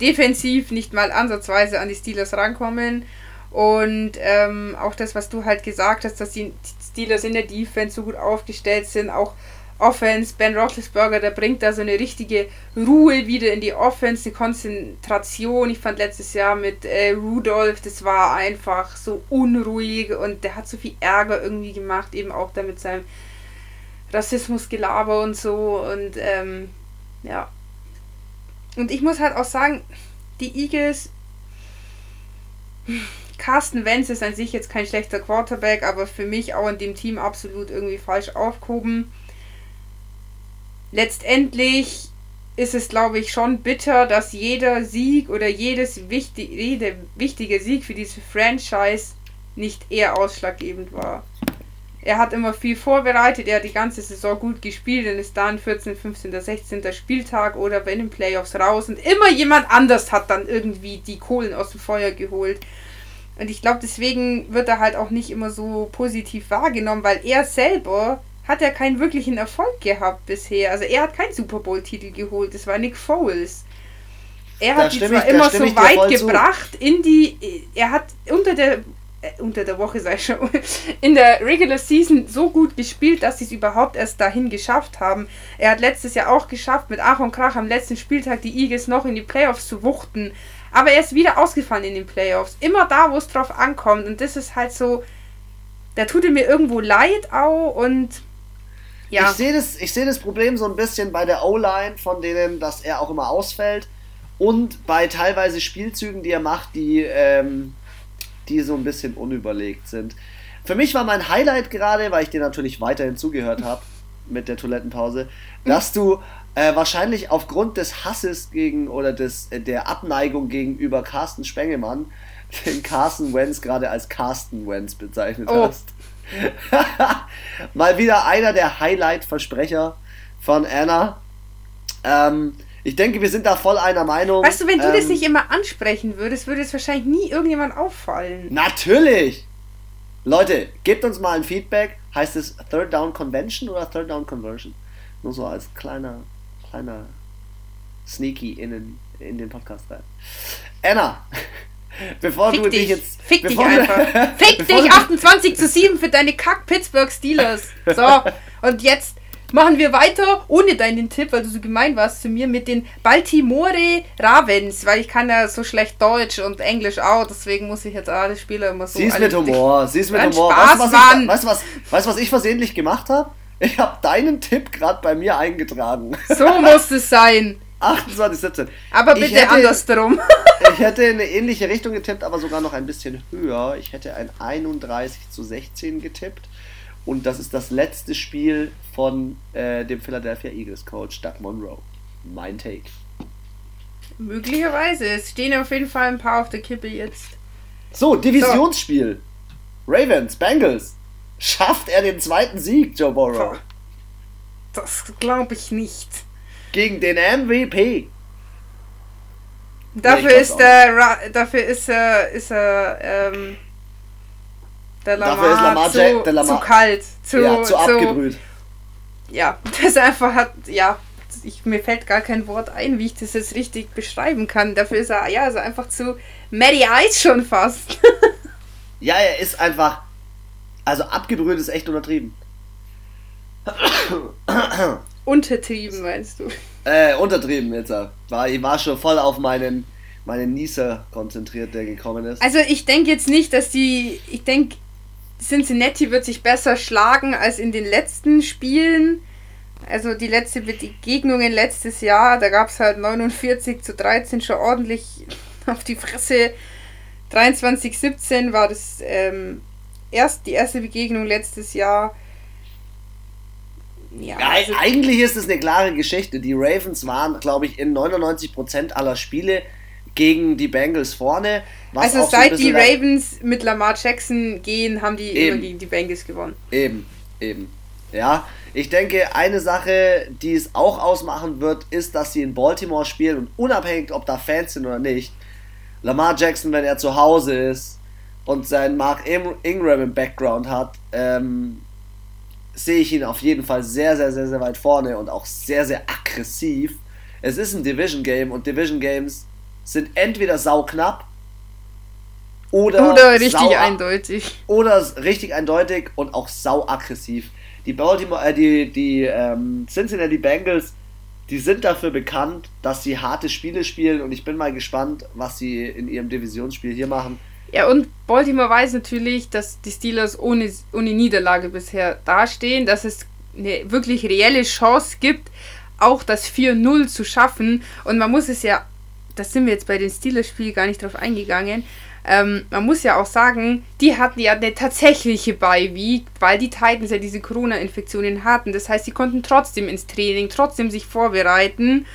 defensiv nicht mal ansatzweise an die Steelers rankommen. Und ähm, auch das, was du halt gesagt hast, dass die Steelers in der Defense so gut aufgestellt sind, auch Offense. Ben Roethlisberger, der bringt da so eine richtige Ruhe wieder in die Offense, eine Konzentration. Ich fand letztes Jahr mit äh, Rudolph, das war einfach so unruhig und der hat so viel Ärger irgendwie gemacht, eben auch da mit seinem Rassismusgelaber und so. Und ähm, ja. Und ich muss halt auch sagen, die Eagles. Carsten Wentz ist an sich jetzt kein schlechter Quarterback, aber für mich auch in dem Team absolut irgendwie falsch aufgehoben letztendlich ist es, glaube ich, schon bitter, dass jeder Sieg oder jedes wichtig, jede wichtige Sieg für diese Franchise nicht eher ausschlaggebend war. Er hat immer viel vorbereitet, er hat die ganze Saison gut gespielt und ist dann 14., 15., 16. Spieltag oder bei den Playoffs raus und immer jemand anders hat dann irgendwie die Kohlen aus dem Feuer geholt. Und ich glaube, deswegen wird er halt auch nicht immer so positiv wahrgenommen, weil er selber hat er keinen wirklichen Erfolg gehabt bisher. Also er hat keinen Super Bowl-Titel geholt, das war Nick Foles. Er hat die zwar ich, immer so weit gebracht zu. in die. Er hat unter der äh, unter der Woche sei schon, in der Regular Season so gut gespielt, dass sie es überhaupt erst dahin geschafft haben. Er hat letztes Jahr auch geschafft, mit Ach und Krach am letzten Spieltag die Eagles noch in die Playoffs zu wuchten. Aber er ist wieder ausgefallen in den Playoffs. Immer da, wo es drauf ankommt. Und das ist halt so, da tut er mir irgendwo leid auch und ja. Ich sehe das, seh das Problem so ein bisschen bei der O-Line, von denen, dass er auch immer ausfällt. Und bei teilweise Spielzügen, die er macht, die ähm, die so ein bisschen unüberlegt sind. Für mich war mein Highlight gerade, weil ich dir natürlich weiterhin zugehört habe mit der Toilettenpause, dass du äh, wahrscheinlich aufgrund des Hasses gegen oder des, äh, der Abneigung gegenüber Carsten Spengemann den Carsten Wentz gerade als Carsten Wentz bezeichnet oh. hast. Mal wieder einer der Highlight-Versprecher von Anna. Ähm, ich denke, wir sind da voll einer Meinung. Weißt du, wenn du ähm, das nicht immer ansprechen würdest, würde es wahrscheinlich nie irgendjemand auffallen. Natürlich! Leute, gebt uns mal ein Feedback. Heißt es Third Down Convention oder Third Down Conversion? Nur so als kleiner, kleiner Sneaky in, in den Podcast rein. Anna, bevor Fick du dich. dich jetzt. Fick dich einfach. Fick dich 28 zu 7 für deine Kack Pittsburgh Steelers. So, und jetzt Machen wir weiter ohne deinen Tipp, weil du so gemein warst zu mir, mit den Baltimore Ravens, weil ich kann ja so schlecht Deutsch und Englisch auch, deswegen muss ich jetzt alle Spieler immer so... Sie ist mit Humor, sie ist mit Humor. Spaß, weißt, du, was ich, weißt, was, weißt was ich versehentlich gemacht habe? Ich habe deinen Tipp gerade bei mir eingetragen. So muss es sein. 28, 17. Aber bitte hätte, andersrum. ich hätte in eine ähnliche Richtung getippt, aber sogar noch ein bisschen höher. Ich hätte ein 31 zu 16 getippt. Und das ist das letzte Spiel von äh, dem Philadelphia Eagles Coach Doug Monroe. Mein Take. Möglicherweise. Es stehen auf jeden Fall ein paar auf der Kippe jetzt. So, Divisionsspiel. So. Ravens, Bengals. Schafft er den zweiten Sieg, Joe Burrow? Das glaube ich nicht. Gegen den MVP. Dafür ja, ist er, dafür ist er, ist er, ähm, der Lamar, Dafür ist Lamar, zu, Jack, der Lamar zu kalt, zu, ja, zu abgebrüht. Ja, das einfach hat, ja, ich, mir fällt gar kein Wort ein, wie ich das jetzt richtig beschreiben kann. Dafür ist er, ja, also einfach zu Maddie Ice schon fast. ja, er ist einfach, also abgebrüht ist echt untertrieben. Untertrieben, meinst du? Äh, untertrieben jetzt. War, ich war schon voll auf meinen, meinen Nieser konzentriert, der gekommen ist. Also ich denke jetzt nicht, dass die, ich denke, Cincinnati wird sich besser schlagen als in den letzten Spielen. Also die letzte Begegnungen letztes Jahr, da gab es halt 49 zu 13 schon ordentlich auf die Fresse. 23-17 war das ähm, erst die erste Begegnung letztes Jahr. Ja, also eigentlich ist es eine klare Geschichte. Die Ravens waren, glaube ich, in 99% aller Spiele gegen die Bengals vorne. also seit so die Ravens mit Lamar Jackson gehen, haben die eben. immer gegen die Bengals gewonnen. Eben, eben. Ja, ich denke, eine Sache, die es auch ausmachen wird, ist, dass sie in Baltimore spielen und unabhängig, ob da Fans sind oder nicht, Lamar Jackson, wenn er zu Hause ist und seinen Mark Ingram im Background hat, ähm, sehe ich ihn auf jeden Fall sehr, sehr, sehr, sehr weit vorne und auch sehr, sehr aggressiv. Es ist ein Division Game und Division Games sind entweder sauknapp oder, oder richtig sau eindeutig. Oder richtig eindeutig und auch sau aggressiv. Die Baltimore, äh, die, die ähm, Cincinnati Bengals, die sind dafür bekannt, dass sie harte Spiele spielen und ich bin mal gespannt, was sie in ihrem Divisionsspiel hier machen. Ja, und Baltimore weiß natürlich, dass die Steelers ohne, ohne Niederlage bisher dastehen, dass es eine wirklich reelle Chance gibt, auch das 4-0 zu schaffen. Und man muss es ja das sind wir jetzt bei den Steelers-Spiel gar nicht drauf eingegangen. Ähm, man muss ja auch sagen, die hatten ja eine tatsächliche Beiweek, weil die Titans ja diese Corona-Infektionen hatten. Das heißt, sie konnten trotzdem ins Training, trotzdem sich vorbereiten.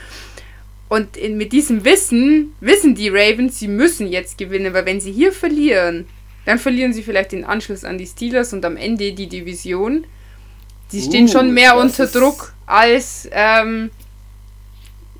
Und in, mit diesem Wissen wissen die Ravens, sie müssen jetzt gewinnen, weil wenn sie hier verlieren, dann verlieren sie vielleicht den Anschluss an die Steelers und am Ende die Division. Sie stehen uh, schon mehr unter Druck als ähm,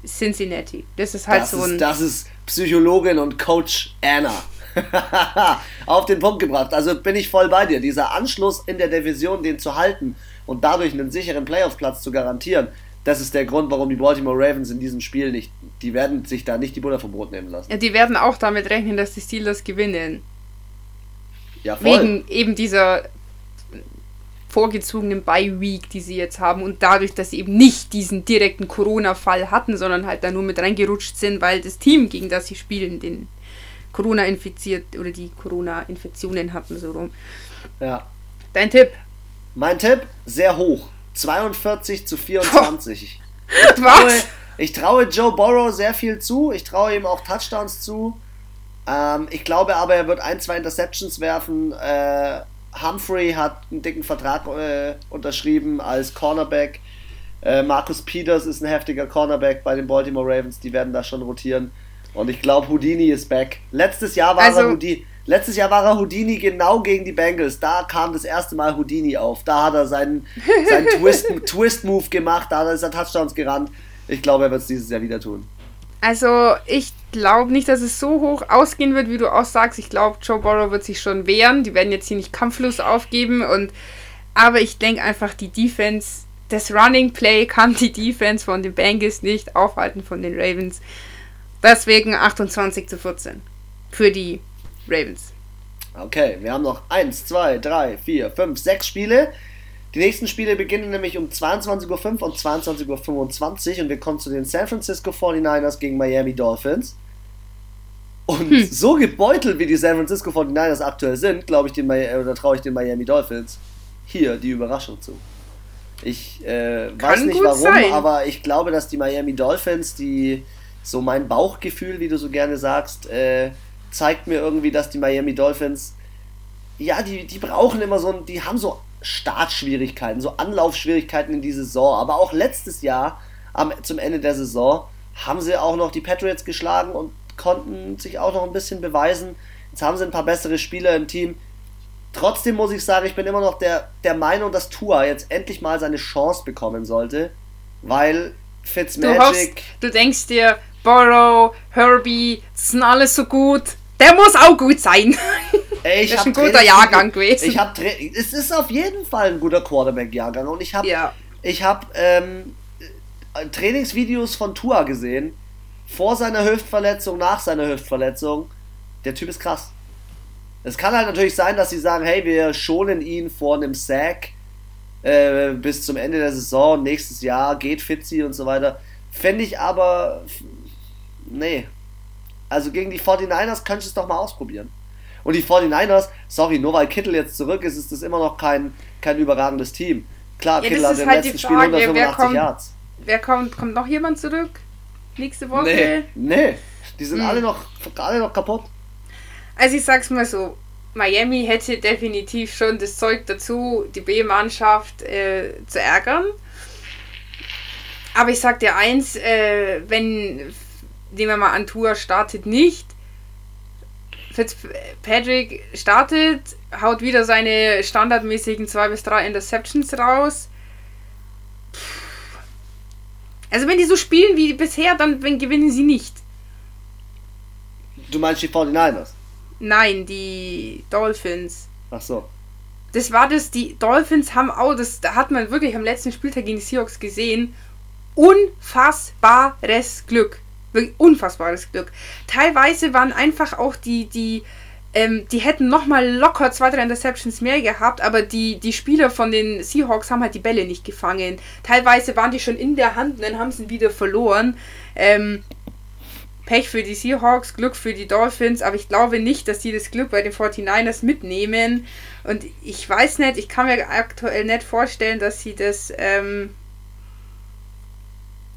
Cincinnati. Das ist halt das so ein. Ist, das ist Psychologin und Coach Anna. Auf den Punkt gebracht. Also bin ich voll bei dir. Dieser Anschluss in der Division, den zu halten und dadurch einen sicheren Playoff-Platz zu garantieren, das ist der Grund, warum die Baltimore Ravens in diesem Spiel nicht, die werden sich da nicht die Butter vom Brot nehmen lassen. Ja, die werden auch damit rechnen, dass die Steelers gewinnen. Ja, voll. Wegen eben dieser vorgezogenen Bye-Week, die sie jetzt haben und dadurch, dass sie eben nicht diesen direkten Corona-Fall hatten, sondern halt da nur mit reingerutscht sind, weil das Team, gegen das sie spielen, den Corona infiziert oder die Corona-Infektionen hatten, so rum. Ja. Dein Tipp? Mein Tipp, sehr hoch. 42 zu 24. Ich traue, ich traue Joe Burrow sehr viel zu. Ich traue ihm auch Touchdowns zu. Ähm, ich glaube aber, er wird ein, zwei Interceptions werfen. Äh, Humphrey hat einen dicken Vertrag äh, unterschrieben als Cornerback. Äh, Marcus Peters ist ein heftiger Cornerback bei den Baltimore Ravens. Die werden da schon rotieren. Und ich glaube, Houdini ist back. Letztes Jahr war Also- er Houdini. Letztes Jahr war er Houdini genau gegen die Bengals. Da kam das erste Mal Houdini auf. Da hat er seinen, seinen Twist, Twist-Move gemacht. Da ist er Touchdowns gerannt. Ich glaube, er wird es dieses Jahr wieder tun. Also, ich glaube nicht, dass es so hoch ausgehen wird, wie du auch sagst. Ich glaube, Joe Burrow wird sich schon wehren. Die werden jetzt hier nicht kampflos aufgeben. Und, aber ich denke einfach, die Defense, das Running Play kann die Defense von den Bengals nicht aufhalten von den Ravens. Deswegen 28 zu 14 für die Ravens. Okay, wir haben noch 1, 2, 3, 4, 5, 6 Spiele. Die nächsten Spiele beginnen nämlich um 22.05 Uhr und 22.25 Uhr und wir kommen zu den San Francisco 49ers gegen Miami Dolphins. Und so gebeutelt wie die San Francisco 49ers aktuell sind, glaube ich, den, äh, oder traue ich den Miami Dolphins hier die Überraschung zu. Ich äh, weiß nicht warum, sein. aber ich glaube, dass die Miami Dolphins, die so mein Bauchgefühl, wie du so gerne sagst, äh, zeigt mir irgendwie, dass die Miami Dolphins ja, die, die brauchen immer so, ein- die haben so Startschwierigkeiten, so Anlaufschwierigkeiten in die Saison. Aber auch letztes Jahr, am, zum Ende der Saison, haben sie auch noch die Patriots geschlagen und konnten sich auch noch ein bisschen beweisen. Jetzt haben sie ein paar bessere Spieler im Team. Trotzdem muss ich sagen, ich bin immer noch der, der Meinung, dass Tua jetzt endlich mal seine Chance bekommen sollte, weil Du hoffst, Fitzmagic. du denkst dir, Burrow, Herbie, das sind alles so gut. Der muss auch gut sein. Ey, ich Das ist hab ein guter Jahrgang gewesen. Ich hab es ist auf jeden Fall ein guter Quarterback-Jahrgang und ich habe Ja. ich habe ähm, äh, Trainingsvideos von Tua gesehen, vor seiner Hüftverletzung, nach seiner Hüftverletzung. Der Typ ist krass. Es kann halt natürlich sein, dass sie sagen, hey, wir schonen ihn vor einem Sack äh, bis zum Ende der Saison, nächstes Jahr geht Fitzy und so weiter. Fände ich aber, nee. Also gegen die 49ers könntest du es doch mal ausprobieren. Und die 49ers, sorry, nur weil Kittel jetzt zurück ist, ist das immer noch kein, kein überragendes Team. Klar, Ja, Kittel hat im halt die letzten Spiel Frage, wer 185 kommt- Yards. Wer kommt? Kommt noch jemand zurück? Nächste Woche? Nee, nee. Die sind Hm. alle, noch, alle noch kaputt. Also ich sag's mal so, Miami hätte definitiv schon das Zeug dazu, die B-Mannschaft äh, zu ärgern. Aber ich sag dir eins, äh, wenn, nehmen wir mal an, Tour startet nicht, Fitzpatrick startet, haut wieder seine standardmäßigen 2 bis 3 Interceptions raus. Also wenn die so spielen wie bisher, dann gewinnen sie nicht. Du meinst die 49ers? Nein, die Dolphins. Ach so. Das war das, die Dolphins haben auch, das da hat man wirklich am letzten Spieltag gegen die Seahawks gesehen, unfassbares Glück. Wirklich unfassbares Glück. Teilweise waren einfach auch die, die, ähm, die hätten nochmal locker zwei, drei Interceptions mehr gehabt, aber die, die Spieler von den Seahawks haben halt die Bälle nicht gefangen. Teilweise waren die schon in der Hand und dann haben sie wieder verloren. Ähm, Pech für die Seahawks, Glück für die Dolphins, aber ich glaube nicht, dass die das Glück bei den 49ers mitnehmen. Und ich weiß nicht, ich kann mir aktuell nicht vorstellen, dass sie das, ähm,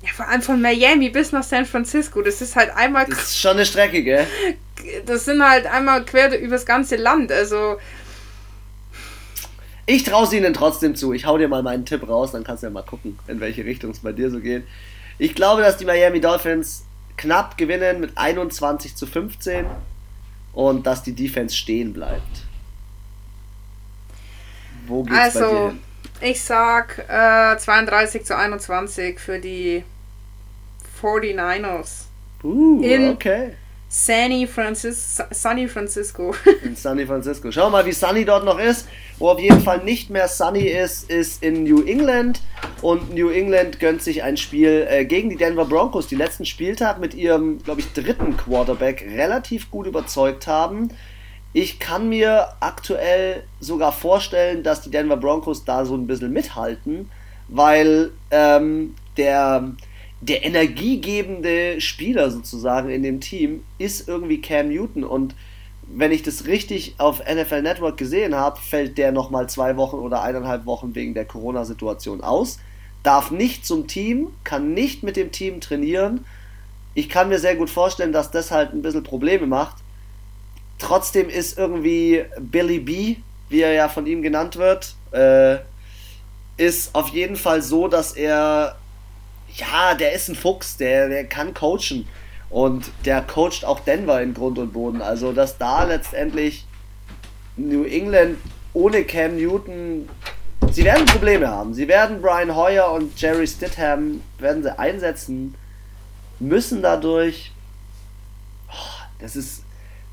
ja, vor allem von Miami bis nach San Francisco, das ist halt einmal, Das ist schon eine Strecke, gell? das sind halt einmal quer übers ganze Land, also, Ich traue ihnen trotzdem zu. Ich hau dir mal meinen Tipp raus, dann kannst du ja mal gucken, in welche Richtung es bei dir so geht. Ich glaube, dass die Miami Dolphins knapp gewinnen mit 21 zu 15 und dass die Defense stehen bleibt. Wo geht's bei dir also, hin? ich sag äh, 32 zu 21 für die 49ers. Uh, in- okay. Sunny, Francis Sunny Francisco. In Sunny Francisco. Schau mal, wie Sunny dort noch ist. Wo auf jeden Fall nicht mehr Sunny ist, ist in New England. Und New England gönnt sich ein Spiel äh, gegen die Denver Broncos, die letzten Spieltag mit ihrem, glaube ich, dritten Quarterback relativ gut überzeugt haben. Ich kann mir aktuell sogar vorstellen, dass die Denver Broncos da so ein bisschen mithalten, weil ähm, der, der energiegebende Spieler sozusagen in dem Team ist irgendwie Cam Newton und wenn ich das richtig auf NFL Network gesehen habe, fällt der nochmal zwei Wochen oder eineinhalb Wochen wegen der Corona-Situation aus, darf nicht zum Team, kann nicht mit dem Team trainieren. Ich kann mir sehr gut vorstellen, dass das halt ein bisschen Probleme macht. Trotzdem ist irgendwie Billy B, wie er ja von ihm genannt wird, äh, ist auf jeden Fall so, dass er, ja, der ist ein Fuchs, der, der kann coachen. Und der coacht auch Denver in Grund und Boden. Also, dass da letztendlich New England ohne Cam Newton, sie werden Probleme haben. Sie werden Brian Hoyer und Jerry Stidham werden sie einsetzen müssen dadurch. Oh, das ist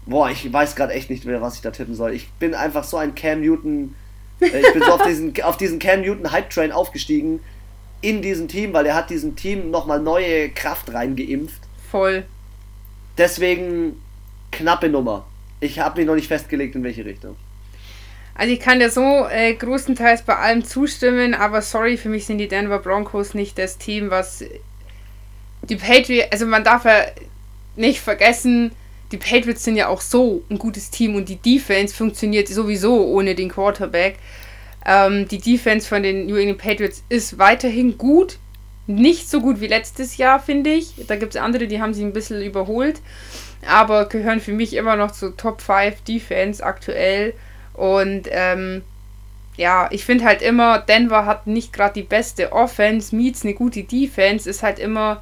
Boah, ich weiß gerade echt nicht mehr, was ich da tippen soll. Ich bin einfach so ein Cam Newton. Äh, ich bin so auf diesen, auf diesen Cam Newton Hype Train aufgestiegen in diesem Team, weil er hat diesem Team nochmal neue Kraft reingeimpft. Voll. Deswegen knappe Nummer. Ich habe mich noch nicht festgelegt, in welche Richtung. Also ich kann dir so äh, größtenteils bei allem zustimmen, aber sorry, für mich sind die Denver Broncos nicht das Team, was die Patriots, also man darf ja nicht vergessen, die Patriots sind ja auch so ein gutes Team und die Defense funktioniert sowieso ohne den Quarterback. Ähm, die Defense von den New England Patriots ist weiterhin gut. Nicht so gut wie letztes Jahr, finde ich. Da gibt es andere, die haben sie ein bisschen überholt. Aber gehören für mich immer noch zu Top 5 Defense aktuell. Und ähm, ja, ich finde halt immer, Denver hat nicht gerade die beste Offense, meets eine gute Defense, ist halt immer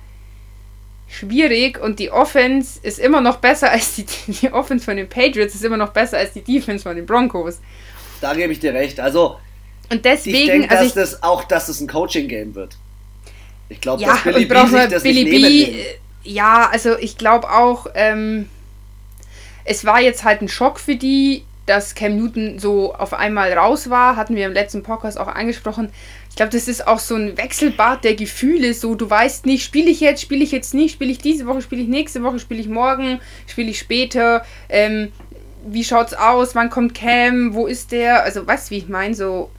schwierig und die Offense ist immer noch besser als die, die Offense von den Patriots, ist immer noch besser als die Defense von den Broncos. Da gebe ich dir recht. Also, und deswegen, ich denke, also dass das auch, dass es ein Coaching-Game wird. Ich glaube, ja, dass Billy B sich das Billy nicht nehmen B, will. ja, also ich glaube auch, ähm, es war jetzt halt ein Schock für die, dass Cam Newton so auf einmal raus war, hatten wir im letzten Podcast auch angesprochen. Ich glaube, das ist auch so ein Wechselbad der Gefühle. So, du weißt nicht, spiele ich jetzt, spiele ich jetzt nicht, spiele ich diese Woche, spiele ich nächste Woche, spiele ich morgen, spiele ich später. Ähm, wie schaut's aus? Wann kommt Cam? Wo ist der? Also, weißt du, wie ich meine? So.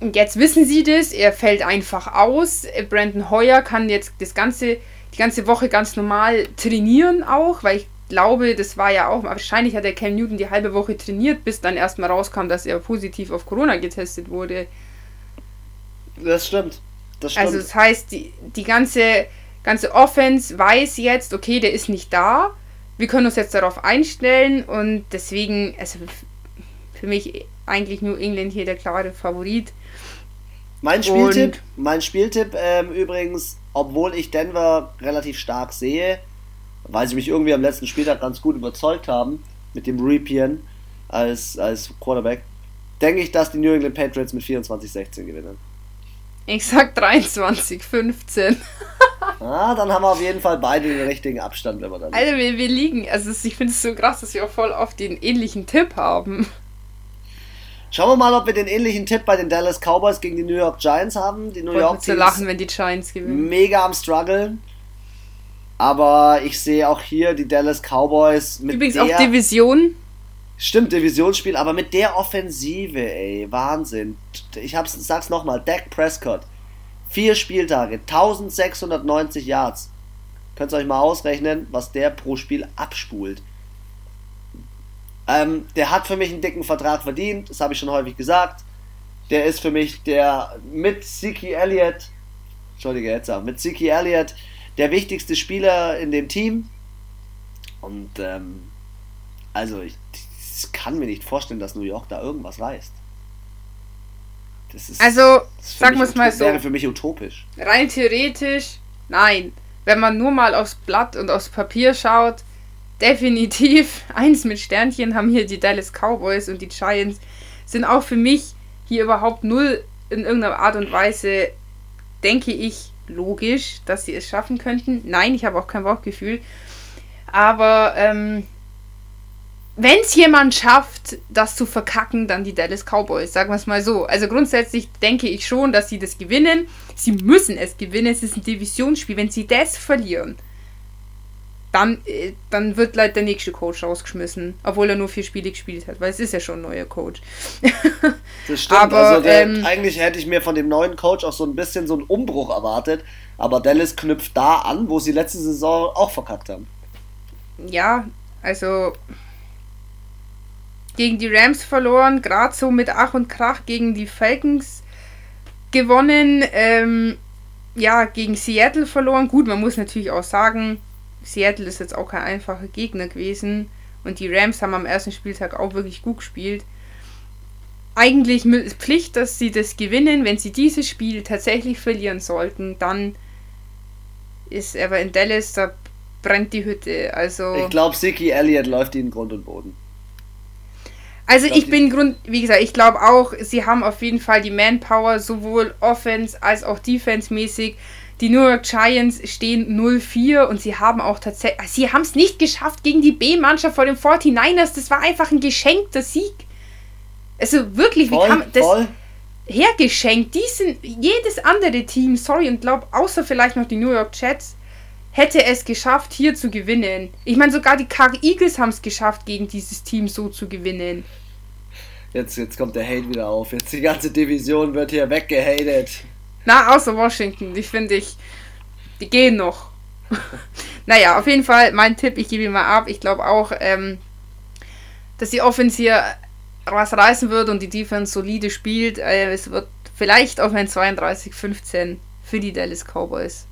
Und jetzt wissen sie das, er fällt einfach aus. Brandon Hoyer kann jetzt das ganze, die ganze Woche ganz normal trainieren auch, weil ich glaube, das war ja auch, wahrscheinlich hat der Cam Newton die halbe Woche trainiert, bis dann erstmal rauskam, dass er positiv auf Corona getestet wurde. Das stimmt. Das stimmt. Also das heißt, die, die ganze, ganze Offense weiß jetzt, okay, der ist nicht da. Wir können uns jetzt darauf einstellen und deswegen, also für mich eigentlich nur England hier der klare Favorit. Mein Spieltipp, mein Spieltipp ähm, übrigens, obwohl ich Denver relativ stark sehe, weil sie mich irgendwie am letzten Spieltag ganz gut überzeugt haben mit dem Ripien als, als Quarterback, denke ich, dass die New England Patriots mit 24-16 gewinnen. Ich sag 23, 15. Ah, dann haben wir auf jeden Fall beide den richtigen Abstand, wenn wir dann. Alter, wir, wir liegen, also ich finde es so krass, dass wir auch voll oft den ähnlichen Tipp haben. Schauen wir mal, ob wir den ähnlichen Tipp bei den Dallas Cowboys gegen die New York Giants haben. Die New York Teams lachen, wenn die Giants gewinnen. mega am struggeln. Aber ich sehe auch hier die Dallas Cowboys mit Übrigens der auch Division. Stimmt, Divisionsspiel, aber mit der Offensive, ey, Wahnsinn. Ich hab's, sag's nochmal, Dak Prescott. Vier Spieltage, 1690 Yards. Könnt ihr euch mal ausrechnen, was der pro Spiel abspult. Ähm, der hat für mich einen dicken Vertrag verdient, das habe ich schon häufig gesagt. Der ist für mich der mit Zeke Elliott, Entschuldige, jetzt auch, mit Zeke Elliott der wichtigste Spieler in dem Team. Und ähm, also ich, ich kann mir nicht vorstellen, dass New York da irgendwas reißt. Das ist, Also, das sagen wir es mal so. wäre für mich utopisch. Rein theoretisch, nein. Wenn man nur mal aufs Blatt und aufs Papier schaut, definitiv eins mit Sternchen haben hier die Dallas Cowboys und die Giants sind auch für mich hier überhaupt null in irgendeiner Art und Weise, denke ich, logisch, dass sie es schaffen könnten. Nein, ich habe auch kein Bauchgefühl. Aber ähm, wenn es jemand schafft, das zu verkacken, dann die Dallas Cowboys, sagen wir es mal so. Also grundsätzlich denke ich schon, dass sie das gewinnen. Sie müssen es gewinnen. Es ist ein Divisionsspiel. Wenn sie das verlieren, dann, äh, dann wird leider der nächste Coach rausgeschmissen, obwohl er nur vier Spiele gespielt hat, weil es ist ja schon ein neuer Coach. das stimmt. Aber, also der, ähm, eigentlich hätte ich mir von dem neuen Coach auch so ein bisschen so einen Umbruch erwartet, aber Dallas knüpft da an, wo sie letzte Saison auch verkackt haben. Ja, also gegen die Rams verloren, gerade so mit Ach und Krach gegen die Falcons gewonnen, ähm, ja, gegen Seattle verloren. Gut, man muss natürlich auch sagen, Seattle ist jetzt auch kein einfacher Gegner gewesen. Und die Rams haben am ersten Spieltag auch wirklich gut gespielt. Eigentlich Pflicht, dass sie das gewinnen. Wenn sie dieses Spiel tatsächlich verlieren sollten, dann ist aber in Dallas, da brennt die Hütte. Also ich glaube, Siki Elliott läuft ihnen Grund und Boden. Also ich, ich bin Grund, wie gesagt, ich glaube auch, sie haben auf jeden Fall die Manpower, sowohl Offense als auch Defense-mäßig. Die New York Giants stehen 0-4 und sie haben auch tatsächlich. Sie haben es nicht geschafft gegen die B-Mannschaft vor den 49ers. Das war einfach ein geschenkter Sieg. Also wirklich, voll, wie kann man das voll. hergeschenkt? Die sind jedes andere Team, sorry, und glaub, außer vielleicht noch die New York Jets, hätte es geschafft, hier zu gewinnen. Ich meine, sogar die Car Eagles haben es geschafft, gegen dieses Team so zu gewinnen. Jetzt, jetzt kommt der Hate wieder auf. Jetzt die ganze Division wird hier weggehatet. Na, außer Washington. Die finde ich, die gehen noch. naja, auf jeden Fall mein Tipp, ich gebe ihn mal ab. Ich glaube auch, ähm, dass die Offense hier was reißen wird und die Defense solide spielt. Äh, es wird vielleicht auf ein 32-15 für die Dallas Cowboys.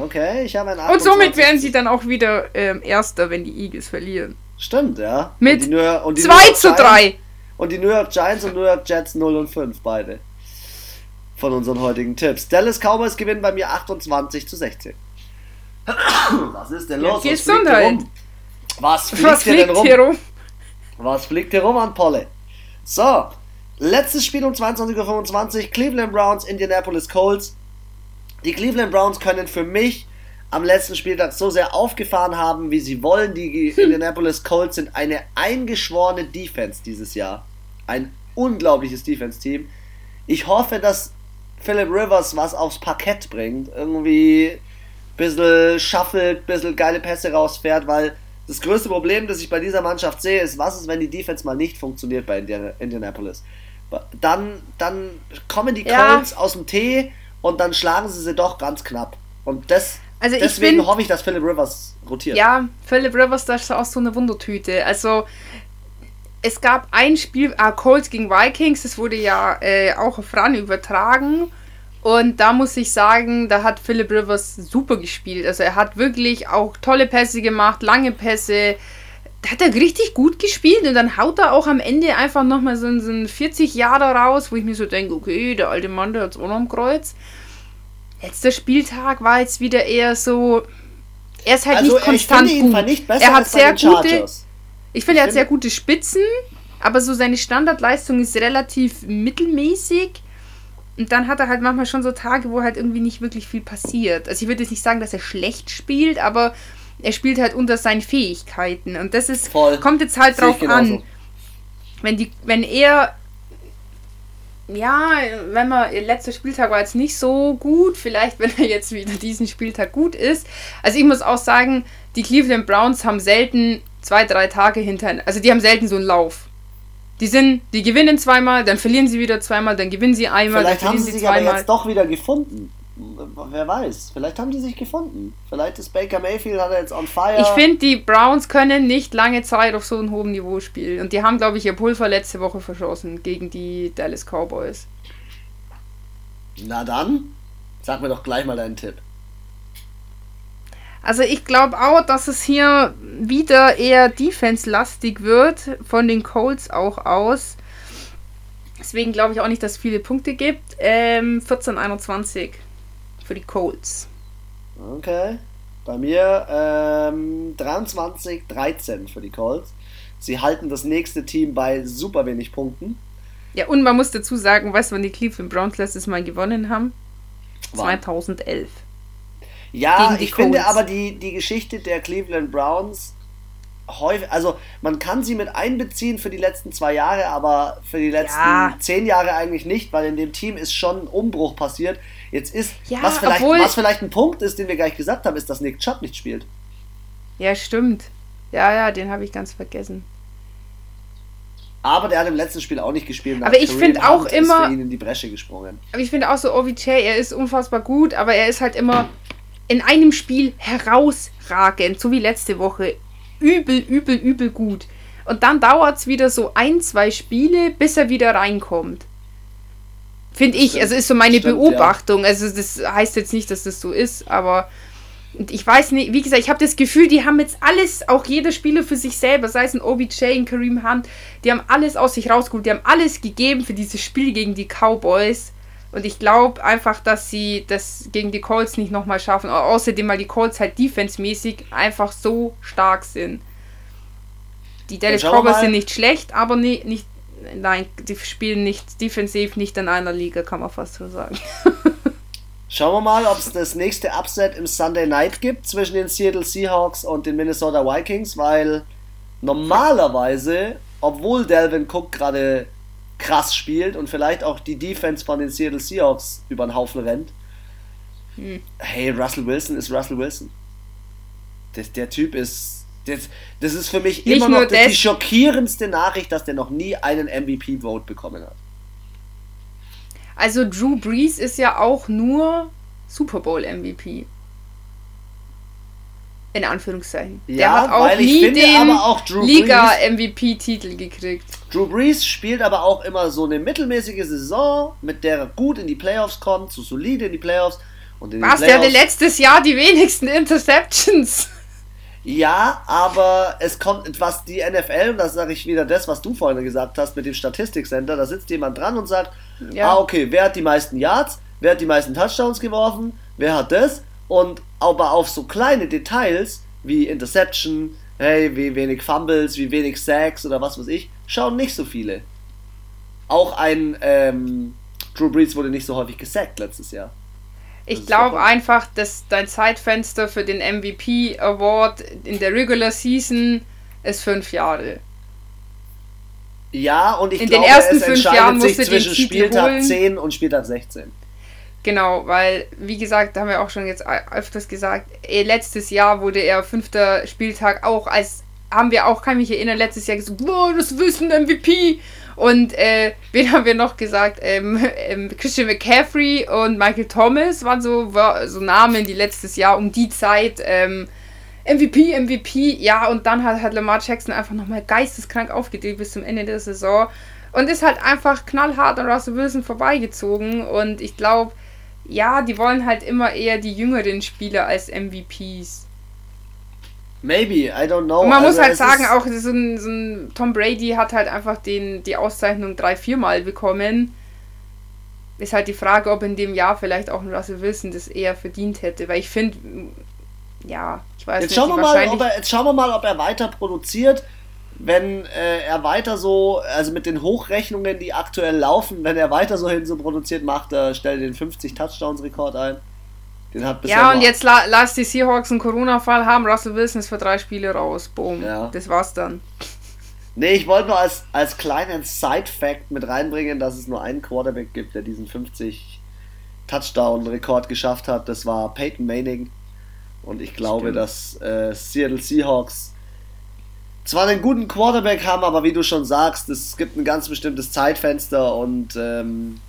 Okay, ich habe ein 28. Und somit werden sie dann auch wieder ähm, Erster, wenn die Eagles verlieren. Stimmt, ja. Mit 2 zu 3. Und die New York Giants und New York Jets 0 und 5, beide von unseren heutigen Tipps. Dallas Cowboys gewinnen bei mir 28 zu 16. Was ist denn los? Ja, Was fliegt hier rum? Was fliegt, Was hier denn rum? Hier rum? Was fliegt hier rum an Polle? So, letztes Spiel um 22.25 Uhr, Cleveland Browns, Indianapolis Colts. Die Cleveland Browns können für mich am letzten Spieltag so sehr aufgefahren haben, wie sie wollen. Die hm. Indianapolis Colts sind eine eingeschworene Defense dieses Jahr. Ein unglaubliches Defense-Team. Ich hoffe, dass Philip Rivers was aufs Parkett bringt. Irgendwie ein bisschen shuffelt, ein bisschen geile Pässe rausfährt, weil das größte Problem, das ich bei dieser Mannschaft sehe, ist, was ist, wenn die Defense mal nicht funktioniert bei Indianapolis? Dann, dann kommen die Colts ja. aus dem Tee und dann schlagen sie sie doch ganz knapp. Und das, also deswegen find, hoffe ich, dass Philip Rivers rotiert. Ja, Philip Rivers, das ist auch so eine Wundertüte. Also es gab ein Spiel, äh, Colts gegen Vikings, das wurde ja äh, auch auf RAN übertragen. Und da muss ich sagen, da hat Philip Rivers super gespielt. Also er hat wirklich auch tolle Pässe gemacht, lange Pässe. Da hat er richtig gut gespielt und dann haut er auch am Ende einfach nochmal so, so einen 40 Jahre raus, wo ich mir so denke, okay, der alte Mann, der hat es auch noch am Kreuz. Letzter Spieltag war jetzt wieder eher so. Er ist halt also, nicht konstant gut. er hat sehr gute. Ich finde, er hat sehr gute Spitzen, aber so seine Standardleistung ist relativ mittelmäßig. Und dann hat er halt manchmal schon so Tage, wo halt irgendwie nicht wirklich viel passiert. Also ich würde jetzt nicht sagen, dass er schlecht spielt, aber er spielt halt unter seinen Fähigkeiten. Und das ist, Voll. kommt jetzt halt drauf an. Wenn, die, wenn er ja, wenn man, letzter Spieltag war jetzt nicht so gut, vielleicht wenn er jetzt wieder diesen Spieltag gut ist. Also ich muss auch sagen, die Cleveland Browns haben selten zwei, drei Tage hinter, also die haben selten so einen Lauf. Die sind, die gewinnen zweimal, dann verlieren sie wieder zweimal, dann gewinnen sie einmal, Vielleicht dann verlieren haben sie, sie sich zweimal. aber jetzt doch wieder gefunden. Wer weiß, vielleicht haben die sich gefunden. Vielleicht ist Baker Mayfield hat er jetzt on fire. Ich finde, die Browns können nicht lange Zeit auf so einem hohen Niveau spielen. Und die haben, glaube ich, ihr Pulver letzte Woche verschossen gegen die Dallas Cowboys. Na dann, sag mir doch gleich mal deinen Tipp. Also ich glaube auch, dass es hier wieder eher defense-lastig wird, von den Colts auch aus. Deswegen glaube ich auch nicht, dass es viele Punkte gibt. Ähm, 14-21 für die Colts. Okay. Bei mir ähm, 23-13 für die Colts. Sie halten das nächste Team bei super wenig Punkten. Ja, und man muss dazu sagen, weißt du, wann die Cleveland Browns letztes Mal gewonnen haben? Wann? 2011. Ja, ich Colts. finde aber die, die Geschichte der Cleveland Browns häufig, also man kann sie mit einbeziehen für die letzten zwei Jahre, aber für die letzten ja. zehn Jahre eigentlich nicht, weil in dem Team ist schon ein Umbruch passiert. Jetzt ist, ja, was, vielleicht, was vielleicht ein Punkt ist, den wir gleich gesagt haben, ist, dass Nick Chubb nicht spielt. Ja, stimmt. Ja, ja, den habe ich ganz vergessen. Aber der hat im letzten Spiel auch nicht gespielt. Aber ich finde auch immer. Ist für ihn in die Bresche gesprungen. Aber ich finde auch so, OVJ, er ist unfassbar gut, aber er ist halt immer in einem Spiel herausragend, so wie letzte Woche. Übel, übel, übel gut. Und dann dauert es wieder so ein, zwei Spiele, bis er wieder reinkommt. Finde ich. Also ist so meine Stimmt, Beobachtung. Ja. Also das heißt jetzt nicht, dass das so ist, aber ich weiß nicht, wie gesagt, ich habe das Gefühl, die haben jetzt alles, auch jeder Spieler für sich selber, sei es ein OBJ, ein Kareem Hunt, die haben alles aus sich rausgeholt, die haben alles gegeben für dieses Spiel gegen die Cowboys. Und ich glaube einfach, dass sie das gegen die Colts nicht nochmal schaffen. Außerdem, weil die Colts halt defensemäßig einfach so stark sind. Die Dallas Cowboys sind nicht schlecht, aber nie, nicht, nein, die spielen nicht defensiv nicht in einer Liga, kann man fast so sagen. Schauen wir mal, ob es das nächste Upset im Sunday Night gibt zwischen den Seattle Seahawks und den Minnesota Vikings, weil normalerweise, obwohl Delvin Cook gerade krass spielt und vielleicht auch die Defense von den Seattle Seahawks über den Haufen rennt. Hm. Hey, Russell Wilson ist Russell Wilson. Das, der Typ ist. Das, das ist für mich Nicht immer noch die schockierendste Nachricht, dass der noch nie einen MVP-Vote bekommen hat. Also Drew Brees ist ja auch nur Super Bowl MVP. In Anführungszeichen. Ja, der hat auch nie den Liga-MVP-Titel gekriegt. Drew Brees spielt aber auch immer so eine mittelmäßige Saison, mit der er gut in die Playoffs kommt, so solide in die Playoffs. Und in Was, der hatte letztes Jahr die wenigsten Interceptions. Ja, aber es kommt, was die NFL, und das sage ich wieder das, was du vorhin gesagt hast mit dem Statistikcenter, da sitzt jemand dran und sagt, ja. ah, okay, wer hat die meisten Yards, wer hat die meisten Touchdowns geworfen, wer hat das? Und aber auf so kleine Details wie Interception, hey, wie wenig Fumbles, wie wenig Sacks oder was weiß ich, schauen nicht so viele. Auch ein ähm, Drew Brees wurde nicht so häufig gesackt letztes Jahr. Ich glaube einfach, dass dein Zeitfenster für den MVP Award in der Regular Season ist fünf Jahre. Ja, und ich in glaube, den ersten es fünf Jahren sich zwischen Spieltag holen. 10 und Spieltag 16. Genau, weil, wie gesagt, haben wir auch schon jetzt öfters gesagt, eh, letztes Jahr wurde er fünfter Spieltag auch als, haben wir auch, kann mich erinnern, letztes Jahr gesagt, boah, das Wissen MVP. Und äh, wen haben wir noch gesagt? Ähm, ähm, Christian McCaffrey und Michael Thomas waren so, so Namen, die letztes Jahr um die Zeit ähm, MVP, MVP, ja, und dann hat, hat Lamar Jackson einfach nochmal geisteskrank aufgedreht bis zum Ende der Saison und ist halt einfach knallhart an Russell Wilson vorbeigezogen und ich glaube, ja, die wollen halt immer eher die jüngeren Spieler als MVPs. Maybe, I don't know. Und man also muss halt sagen, auch so ein, so ein, Tom Brady hat halt einfach den, die Auszeichnung drei, viermal bekommen. Ist halt die Frage, ob in dem Jahr vielleicht auch ein Russell Wilson das eher verdient hätte. Weil ich finde, ja, ich weiß jetzt nicht. Schauen wir mal, ob er, jetzt schauen wir mal, ob er weiter produziert. Wenn äh, er weiter so, also mit den Hochrechnungen, die aktuell laufen, wenn er weiter so hin so produziert, macht er, stellt den 50 Touchdowns-Rekord ein. Den hat bisher ja, und jetzt la lass die Seahawks einen Corona-Fall haben. Russell Wilson ist für drei Spiele raus. Boom. Ja. Das war's dann. Nee, ich wollte nur als, als kleinen Side-Fact mit reinbringen, dass es nur einen Quarterback gibt, der diesen 50 Touchdown-Rekord geschafft hat. Das war Peyton Manning. Und ich glaube, Stimmt. dass äh, Seattle Seahawks zwar einen guten Quarterback haben, aber wie du schon sagst, es gibt ein ganz bestimmtes Zeitfenster und ähm,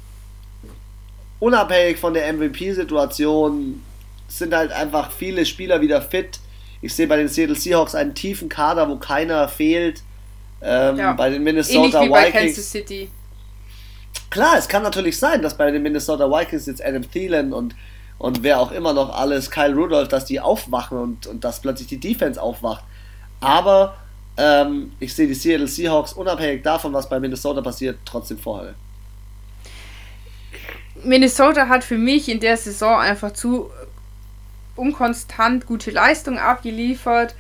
unabhängig von der MVP-Situation sind halt einfach viele Spieler wieder fit. Ich sehe bei den Seattle Seahawks einen tiefen Kader, wo keiner fehlt. Ähm, ja. Bei den Minnesota Ähnlich wie Vikings. Bei Kansas City. Klar, es kann natürlich sein, dass bei den Minnesota Vikings jetzt Adam Thielen und, und wer auch immer noch alles, Kyle Rudolph, dass die aufwachen und, und dass plötzlich die Defense aufwacht. Aber ähm, ich sehe die Seattle Seahawks unabhängig davon, was bei Minnesota passiert, trotzdem vorher. Minnesota hat für mich in der Saison einfach zu unkonstant gute Leistung abgeliefert.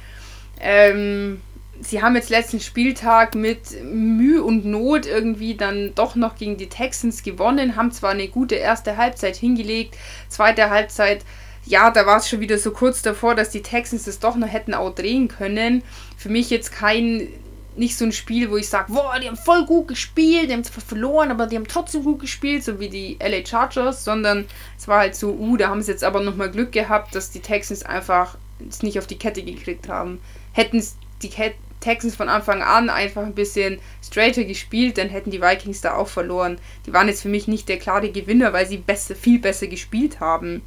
Ähm, sie haben jetzt letzten Spieltag mit Mühe und Not irgendwie dann doch noch gegen die Texans gewonnen, haben zwar eine gute erste Halbzeit hingelegt, zweite Halbzeit ja, da war es schon wieder so kurz davor, dass die Texans es doch noch hätten auch drehen können. Für mich jetzt kein, nicht so ein Spiel, wo ich sage, boah, die haben voll gut gespielt, die haben zwar verloren, aber die haben trotzdem gut gespielt, so wie die LA Chargers, sondern es war halt so, uh, da haben sie jetzt aber nochmal Glück gehabt, dass die Texans einfach es nicht auf die Kette gekriegt haben. Hätten die Texans von Anfang an einfach ein bisschen straighter gespielt, dann hätten die Vikings da auch verloren. Die waren jetzt für mich nicht der klare Gewinner, weil sie besser, viel besser gespielt haben.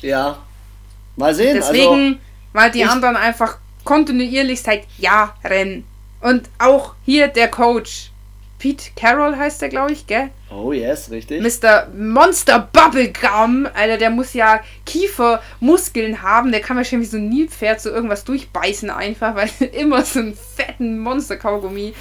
Ja. Mal sehen. Deswegen, also, weil die anderen einfach kontinuierlich seit Jahren. Und auch hier der Coach. Pete Carroll heißt der, glaube ich, gell? Oh yes, richtig. Mr. Monster Bubblegum, Alter, der muss ja Kiefermuskeln haben. Der kann wahrscheinlich wie so ein Nilpferd so irgendwas durchbeißen einfach, weil er immer so einen fetten Monster-Kaugummi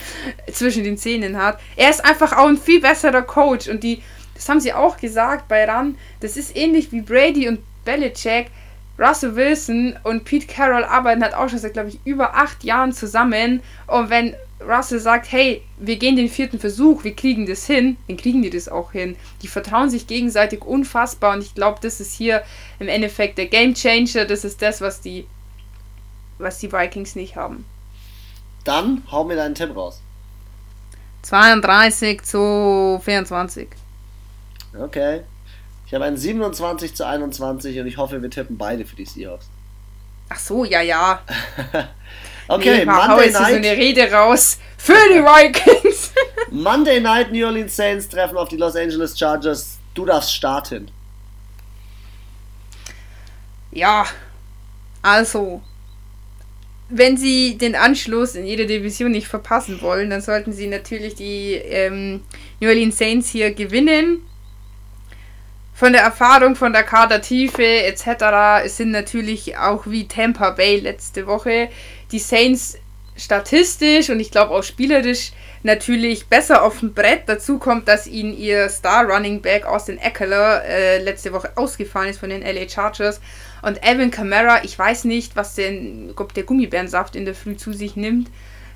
zwischen den Zähnen hat. Er ist einfach auch ein viel besserer Coach und die, das haben sie auch gesagt bei Ran, das ist ähnlich wie Brady und Belichick. Russell Wilson und Pete Carroll arbeiten halt auch schon seit, glaube ich, über acht Jahren zusammen. Und wenn Russell sagt, hey, wir gehen den vierten Versuch, wir kriegen das hin, dann kriegen die das auch hin. Die vertrauen sich gegenseitig unfassbar und ich glaube, das ist hier im Endeffekt der Game Changer, das ist das, was die, was die Vikings nicht haben. Dann hau mir deinen Tipp raus. 32 zu 24. Okay. Ich habe ein 27 zu 21 und ich hoffe, wir tippen beide für die Seahawks. Ach so, ja, ja. Okay, nee, Monday Night. so eine Rede raus für die Vikings. Monday Night New Orleans Saints treffen auf die Los Angeles Chargers. Du darfst starten. Ja, also, wenn sie den Anschluss in jeder Division nicht verpassen wollen, dann sollten sie natürlich die ähm, New Orleans Saints hier gewinnen. Von der Erfahrung, von der Kadertiefe etc. Es sind natürlich auch wie Tampa Bay letzte Woche die Saints statistisch und ich glaube auch spielerisch natürlich besser auf dem Brett. Dazu kommt, dass ihnen ihr Star Running Back Austin Eckler äh, letzte Woche ausgefallen ist von den LA Chargers. Und Evan Kamara, ich weiß nicht, was denn, ob der Gummibärensaft in der Früh zu sich nimmt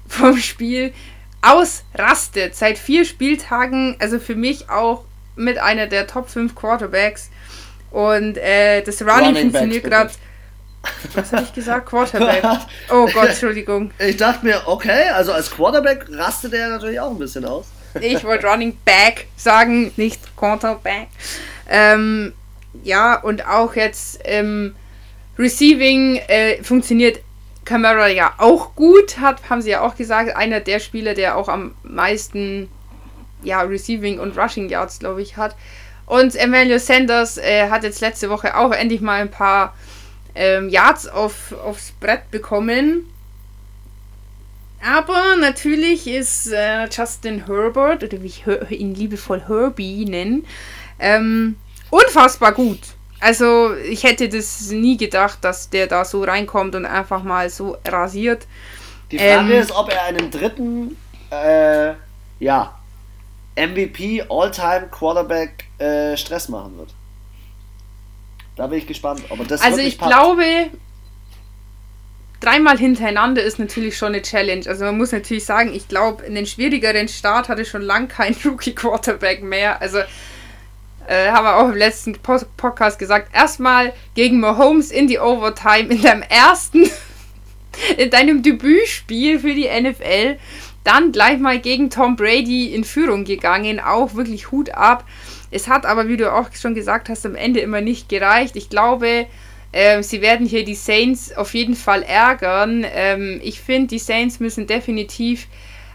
vom Spiel, ausrastet. Seit vier Spieltagen, also für mich auch mit einer der Top 5 Quarterbacks. Und äh, das Running, Running funktioniert gerade was habe ich gesagt? Quarterback. Oh Gott, Entschuldigung. Ich dachte mir, okay, also als Quarterback rastet er natürlich auch ein bisschen aus. Ich wollte Running Back sagen, nicht Quarterback. Ähm, ja, und auch jetzt ähm, Receiving äh, funktioniert Camara ja auch gut, hat, haben sie ja auch gesagt. Einer der Spieler, der auch am meisten ja, Receiving und Rushing Yards, glaube ich, hat. Und Emmanuel Sanders äh, hat jetzt letzte Woche auch endlich mal ein paar ähm, Yards auf, aufs Brett bekommen. Aber natürlich ist äh, Justin Herbert, oder wie ich ihn liebevoll Herbie nenne, ähm, unfassbar gut. Also ich hätte das nie gedacht, dass der da so reinkommt und einfach mal so rasiert. Die Frage ähm, ist, ob er einen dritten, äh, ja, MVP All-Time Quarterback äh, Stress machen wird. Da bin ich gespannt. Aber das also ich packt. glaube, dreimal hintereinander ist natürlich schon eine Challenge. Also man muss natürlich sagen, ich glaube, in den schwierigeren Start hatte schon lang kein Rookie-Quarterback mehr. Also äh, haben wir auch im letzten Podcast gesagt, erstmal gegen Mahomes in die Overtime in deinem ersten, in deinem Debütspiel für die NFL. Dann gleich mal gegen Tom Brady in Führung gegangen, auch wirklich Hut ab. Es hat aber, wie du auch schon gesagt hast, am Ende immer nicht gereicht. Ich glaube, äh, sie werden hier die Saints auf jeden Fall ärgern. Ähm, ich finde, die Saints müssen definitiv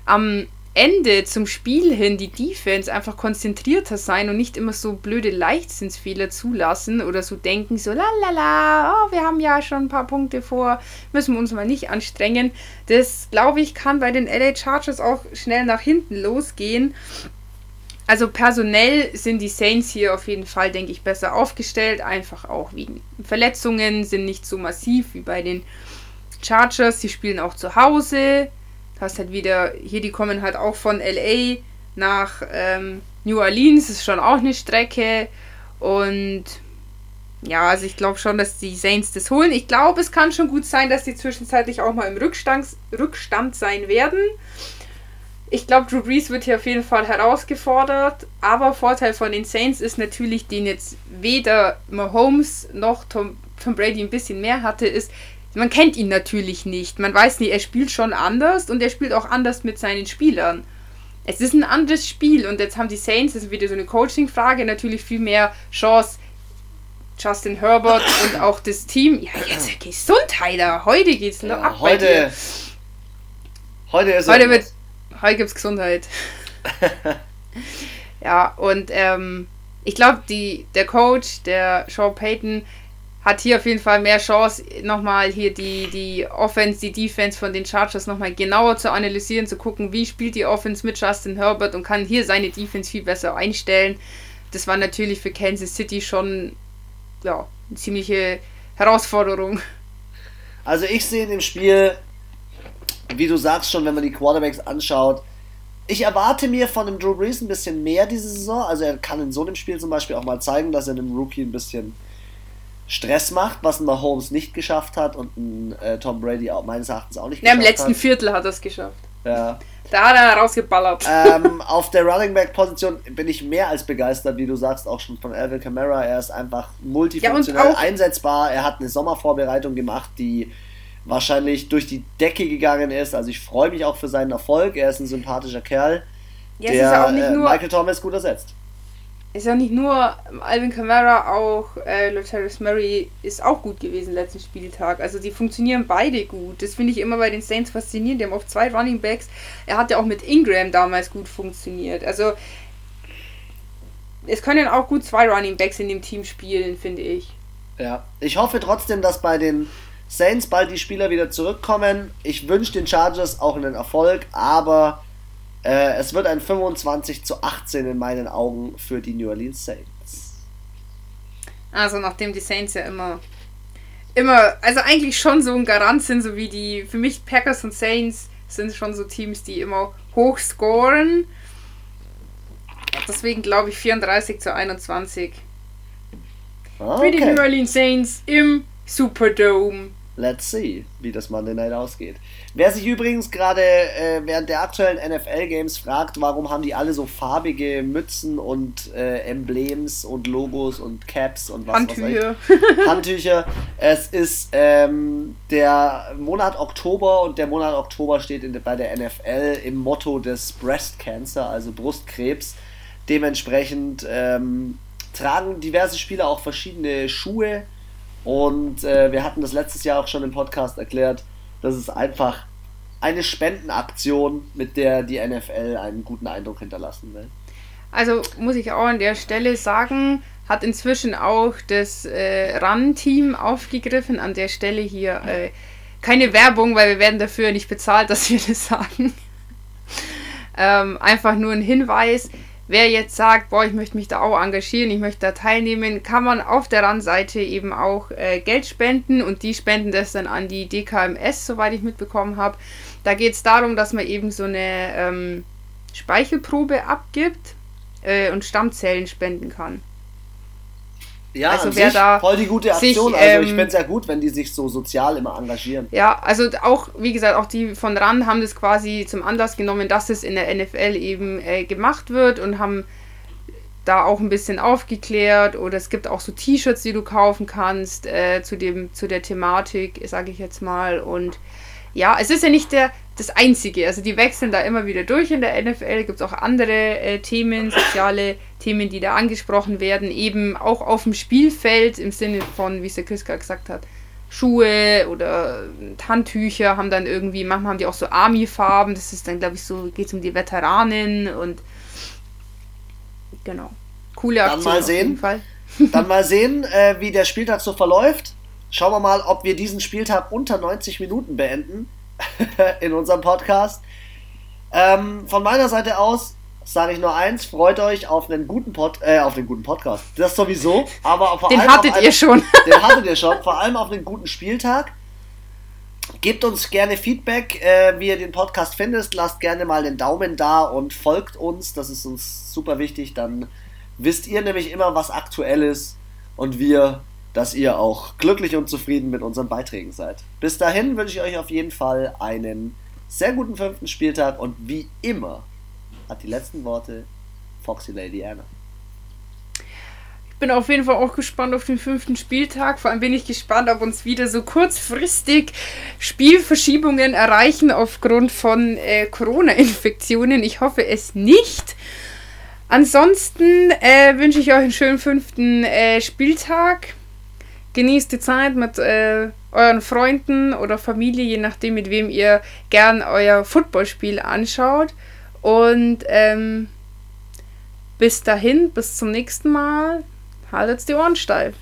am Ende zum Spiel hin die Defense einfach konzentrierter sein und nicht immer so blöde Leichtsinnsfehler zulassen oder so denken, so lalala, oh, wir haben ja schon ein paar Punkte vor, müssen wir uns mal nicht anstrengen. Das, glaube ich, kann bei den LA Chargers auch schnell nach hinten losgehen. Also personell sind die Saints hier auf jeden Fall, denke ich, besser aufgestellt. Einfach auch wegen Verletzungen sind nicht so massiv wie bei den Chargers. Sie spielen auch zu Hause. Hast halt wieder, hier die kommen halt auch von LA nach ähm, New Orleans. Ist schon auch eine Strecke. Und ja, also ich glaube schon, dass die Saints das holen. Ich glaube, es kann schon gut sein, dass die zwischenzeitlich auch mal im Rückstand, Rückstand sein werden ich glaube, Drew Brees wird hier auf jeden Fall herausgefordert. Aber Vorteil von den Saints ist natürlich, den jetzt weder Mahomes noch Tom, Tom Brady ein bisschen mehr hatte, ist, man kennt ihn natürlich nicht. Man weiß nicht, er spielt schon anders und er spielt auch anders mit seinen Spielern. Es ist ein anderes Spiel und jetzt haben die Saints, das ist wieder so eine Coaching-Frage, natürlich viel mehr Chance. Justin Herbert und auch das Team. Ja, jetzt Gesundheit, heute geht's noch ja, ab. Heute, heute ist heute wird Heute gibt's Gesundheit. ja, und ähm, ich glaube, der Coach, der Sean Payton, hat hier auf jeden Fall mehr Chance, nochmal hier die, die Offense, die Defense von den Chargers nochmal genauer zu analysieren, zu gucken, wie spielt die Offense mit Justin Herbert und kann hier seine Defense viel besser einstellen. Das war natürlich für Kansas City schon ja, eine ziemliche Herausforderung. Also ich sehe in dem Spiel wie du sagst schon, wenn man die Quarterbacks anschaut, ich erwarte mir von dem Drew Brees ein bisschen mehr diese Saison. Also er kann in so einem Spiel zum Beispiel auch mal zeigen, dass er einem Rookie ein bisschen Stress macht, was ein Mahomes nicht geschafft hat und ein äh, Tom Brady auch meines Erachtens auch nicht ja, geschafft hat. Im letzten hat. Viertel hat er es geschafft. Ja. Da hat er rausgeballert. Ähm, auf der Running Back Position bin ich mehr als begeistert, wie du sagst, auch schon von Alvin Kamara. Er ist einfach multifunktional ja, einsetzbar. Er hat eine Sommervorbereitung gemacht, die wahrscheinlich durch die Decke gegangen ist. Also ich freue mich auch für seinen Erfolg. Er ist ein sympathischer Kerl, ja, der äh, Michael Thomas gut ersetzt. Ist ja nicht nur Alvin Kamara, auch äh, Lataris Murray ist auch gut gewesen letzten Spieltag. Also die funktionieren beide gut. Das finde ich immer bei den Saints faszinierend. Die haben oft zwei Running Backs. Er hat ja auch mit Ingram damals gut funktioniert. Also es können auch gut zwei Running Backs in dem Team spielen, finde ich. Ja, ich hoffe trotzdem, dass bei den Saints bald die Spieler wieder zurückkommen. Ich wünsche den Chargers auch einen Erfolg, aber äh, es wird ein 25 zu 18 in meinen Augen für die New Orleans Saints. Also nachdem die Saints ja immer immer, also eigentlich schon so ein Garant sind, so wie die, für mich Packers und Saints sind schon so Teams, die immer hoch scoren. Deswegen glaube ich 34 zu 21. Okay. Für die New Orleans Saints im Superdome. Let's see, wie das Monday Night ausgeht. Wer sich übrigens gerade äh, während der aktuellen NFL-Games fragt, warum haben die alle so farbige Mützen und äh, Emblems und Logos und Caps und was Handtücher. Was Handtücher. Es ist ähm, der Monat Oktober und der Monat Oktober steht in, bei der NFL im Motto des Breast Cancer, also Brustkrebs. Dementsprechend ähm, tragen diverse Spieler auch verschiedene Schuhe und äh, wir hatten das letztes Jahr auch schon im Podcast erklärt, dass es einfach eine Spendenaktion, mit der die NFL einen guten Eindruck hinterlassen will. Also muss ich auch an der Stelle sagen, hat inzwischen auch das äh, RAN-Team aufgegriffen. An der Stelle hier äh, keine Werbung, weil wir werden dafür nicht bezahlt, dass wir das sagen. ähm, einfach nur ein Hinweis. Wer jetzt sagt, boah, ich möchte mich da auch engagieren, ich möchte da teilnehmen, kann man auf der Randseite eben auch äh, Geld spenden und die spenden das dann an die DKMS, soweit ich mitbekommen habe. Da geht es darum, dass man eben so eine ähm, Speichelprobe abgibt äh, und Stammzellen spenden kann. Ja, also wer da voll die gute Aktion. Sich, also ich ähm, fände es ja gut, wenn die sich so sozial immer engagieren. Ja, also auch, wie gesagt, auch die von RAN haben das quasi zum Anlass genommen, dass es in der NFL eben äh, gemacht wird und haben da auch ein bisschen aufgeklärt oder es gibt auch so T-Shirts, die du kaufen kannst äh, zu dem zu der Thematik, sage ich jetzt mal und ja, es ist ja nicht der das Einzige. Also die wechseln da immer wieder durch in der NFL. Gibt es auch andere äh, Themen, soziale Themen, die da angesprochen werden. Eben auch auf dem Spielfeld im Sinne von, wie es der Chris gerade gesagt hat, Schuhe oder Handtücher haben dann irgendwie, manchmal haben die auch so Army-Farben. Das ist dann, glaube ich, so, geht es um die Veteranen und genau. Coole Aktion dann mal sehen, auf jeden Fall. Dann mal sehen, äh, wie der Spieltag so verläuft. Schauen wir mal, ob wir diesen Spieltag unter 90 Minuten beenden. in unserem Podcast. Ähm, von meiner Seite aus sage ich nur eins: Freut euch auf einen guten Pod, äh, auf den guten Podcast. Das sowieso, aber vor den allem hattet einen, ihr schon. Den hattet ihr schon. Vor allem auf einen guten Spieltag. Gebt uns gerne Feedback, äh, wie ihr den Podcast findet. Lasst gerne mal den Daumen da und folgt uns. Das ist uns super wichtig. Dann wisst ihr nämlich immer, was aktuell ist. Und wir dass ihr auch glücklich und zufrieden mit unseren Beiträgen seid. Bis dahin wünsche ich euch auf jeden Fall einen sehr guten fünften Spieltag und wie immer hat die letzten Worte Foxy Lady Anna. Ich bin auf jeden Fall auch gespannt auf den fünften Spieltag. Vor allem bin ich gespannt, ob uns wieder so kurzfristig Spielverschiebungen erreichen aufgrund von äh, Corona-Infektionen. Ich hoffe es nicht. Ansonsten äh, wünsche ich euch einen schönen fünften äh, Spieltag. Genießt die Zeit mit äh, euren Freunden oder Familie, je nachdem, mit wem ihr gern euer Footballspiel anschaut. Und ähm, bis dahin, bis zum nächsten Mal, haltet die Ohren steif.